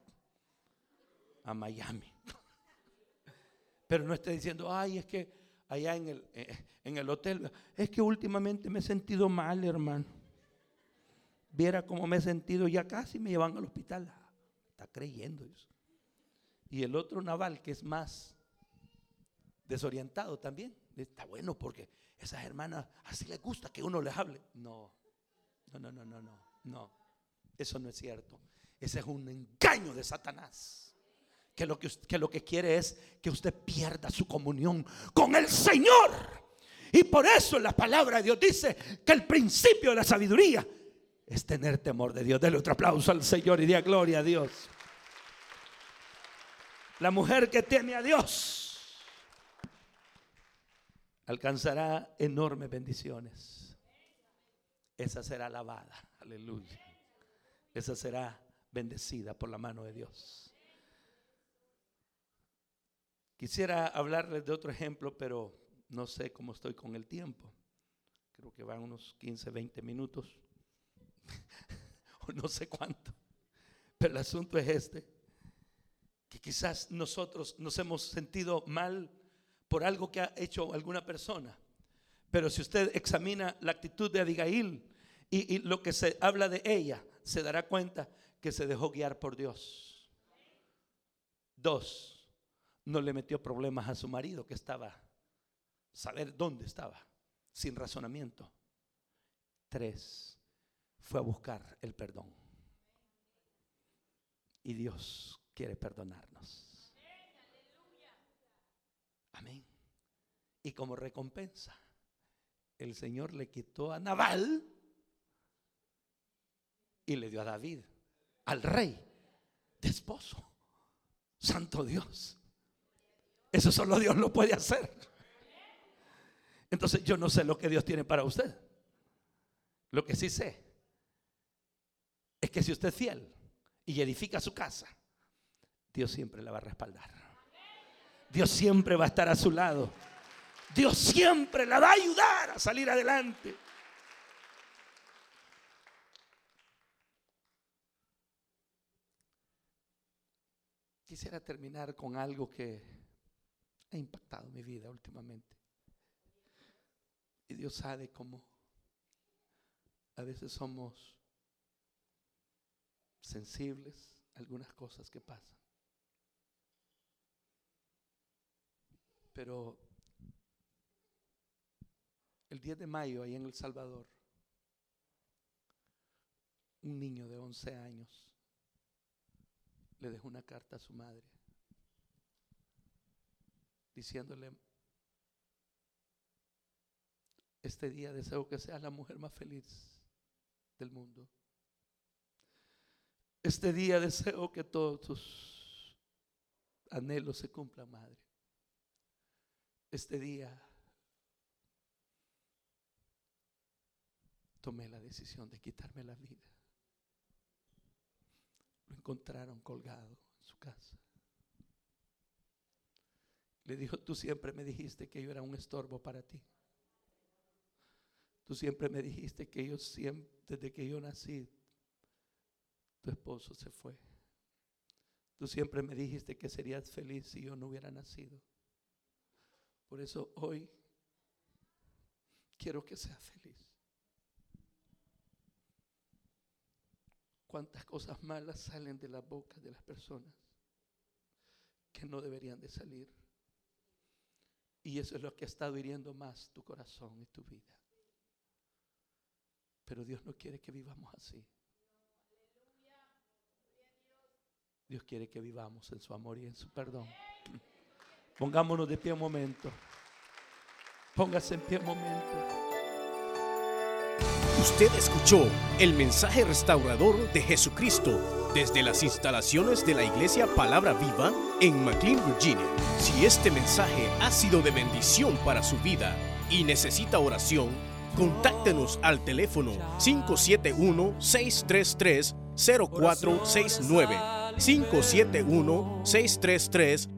a Miami. Pero no esté diciendo, ay, es que allá en el, eh, en el hotel, es que últimamente me he sentido mal, hermano. Viera cómo me he sentido, ya casi me llevan al hospital. Está creyendo eso. Y el otro naval, que es más desorientado también, está bueno porque esas hermanas así les gusta que uno les hable. No, no, no, no, no, no, no. Eso no es cierto. Ese es un engaño de Satanás. Que lo que, que lo que quiere es que usted pierda su comunión con el Señor. Y por eso la palabra de Dios dice que el principio de la sabiduría es tener temor de Dios. Dele otro aplauso al Señor y diga gloria a Dios. La mujer que teme a Dios alcanzará enormes bendiciones. Esa será alabada. Aleluya esa será bendecida por la mano de Dios. Quisiera hablarles de otro ejemplo, pero no sé cómo estoy con el tiempo. Creo que van unos 15, 20 minutos. o no sé cuánto. Pero el asunto es este. Que quizás nosotros nos hemos sentido mal por algo que ha hecho alguna persona. Pero si usted examina la actitud de Abigail y, y lo que se habla de ella, se dará cuenta que se dejó guiar por Dios. Dos, no le metió problemas a su marido que estaba, saber dónde estaba, sin razonamiento. Tres, fue a buscar el perdón. Y Dios quiere perdonarnos. Amén. Y como recompensa, el Señor le quitó a Nabal y le dio a David, al rey, de esposo. Santo Dios. Eso solo Dios lo puede hacer. Entonces yo no sé lo que Dios tiene para usted. Lo que sí sé es que si usted es fiel y edifica su casa, Dios siempre la va a respaldar. Dios siempre va a estar a su lado. Dios siempre la va a ayudar a salir adelante. Quisiera terminar con algo que ha impactado mi vida últimamente. Y Dios sabe cómo a veces somos sensibles a algunas cosas que pasan. Pero el 10 de mayo, ahí en El Salvador, un niño de 11 años le dejó una carta a su madre diciéndole, este día deseo que seas la mujer más feliz del mundo. Este día deseo que todos tus anhelos se cumplan, madre. Este día tomé la decisión de quitarme la vida. Lo encontraron colgado en su casa. Le dijo, tú siempre me dijiste que yo era un estorbo para ti. Tú siempre me dijiste que yo siempre, desde que yo nací, tu esposo se fue. Tú siempre me dijiste que serías feliz si yo no hubiera nacido. Por eso hoy quiero que seas feliz. Cuántas cosas malas salen de la boca de las personas que no deberían de salir. Y eso es lo que ha estado hiriendo más tu corazón y tu vida. Pero Dios no quiere que vivamos así. Dios quiere que vivamos en su amor y en su perdón. Pongámonos de pie un momento. Póngase en pie un momento. Usted escuchó el mensaje restaurador de Jesucristo desde las instalaciones de la iglesia Palabra Viva en McLean, Virginia. Si este mensaje ha sido de bendición para su vida y necesita oración, contáctenos al teléfono 571-633-0469. 571-633-0469.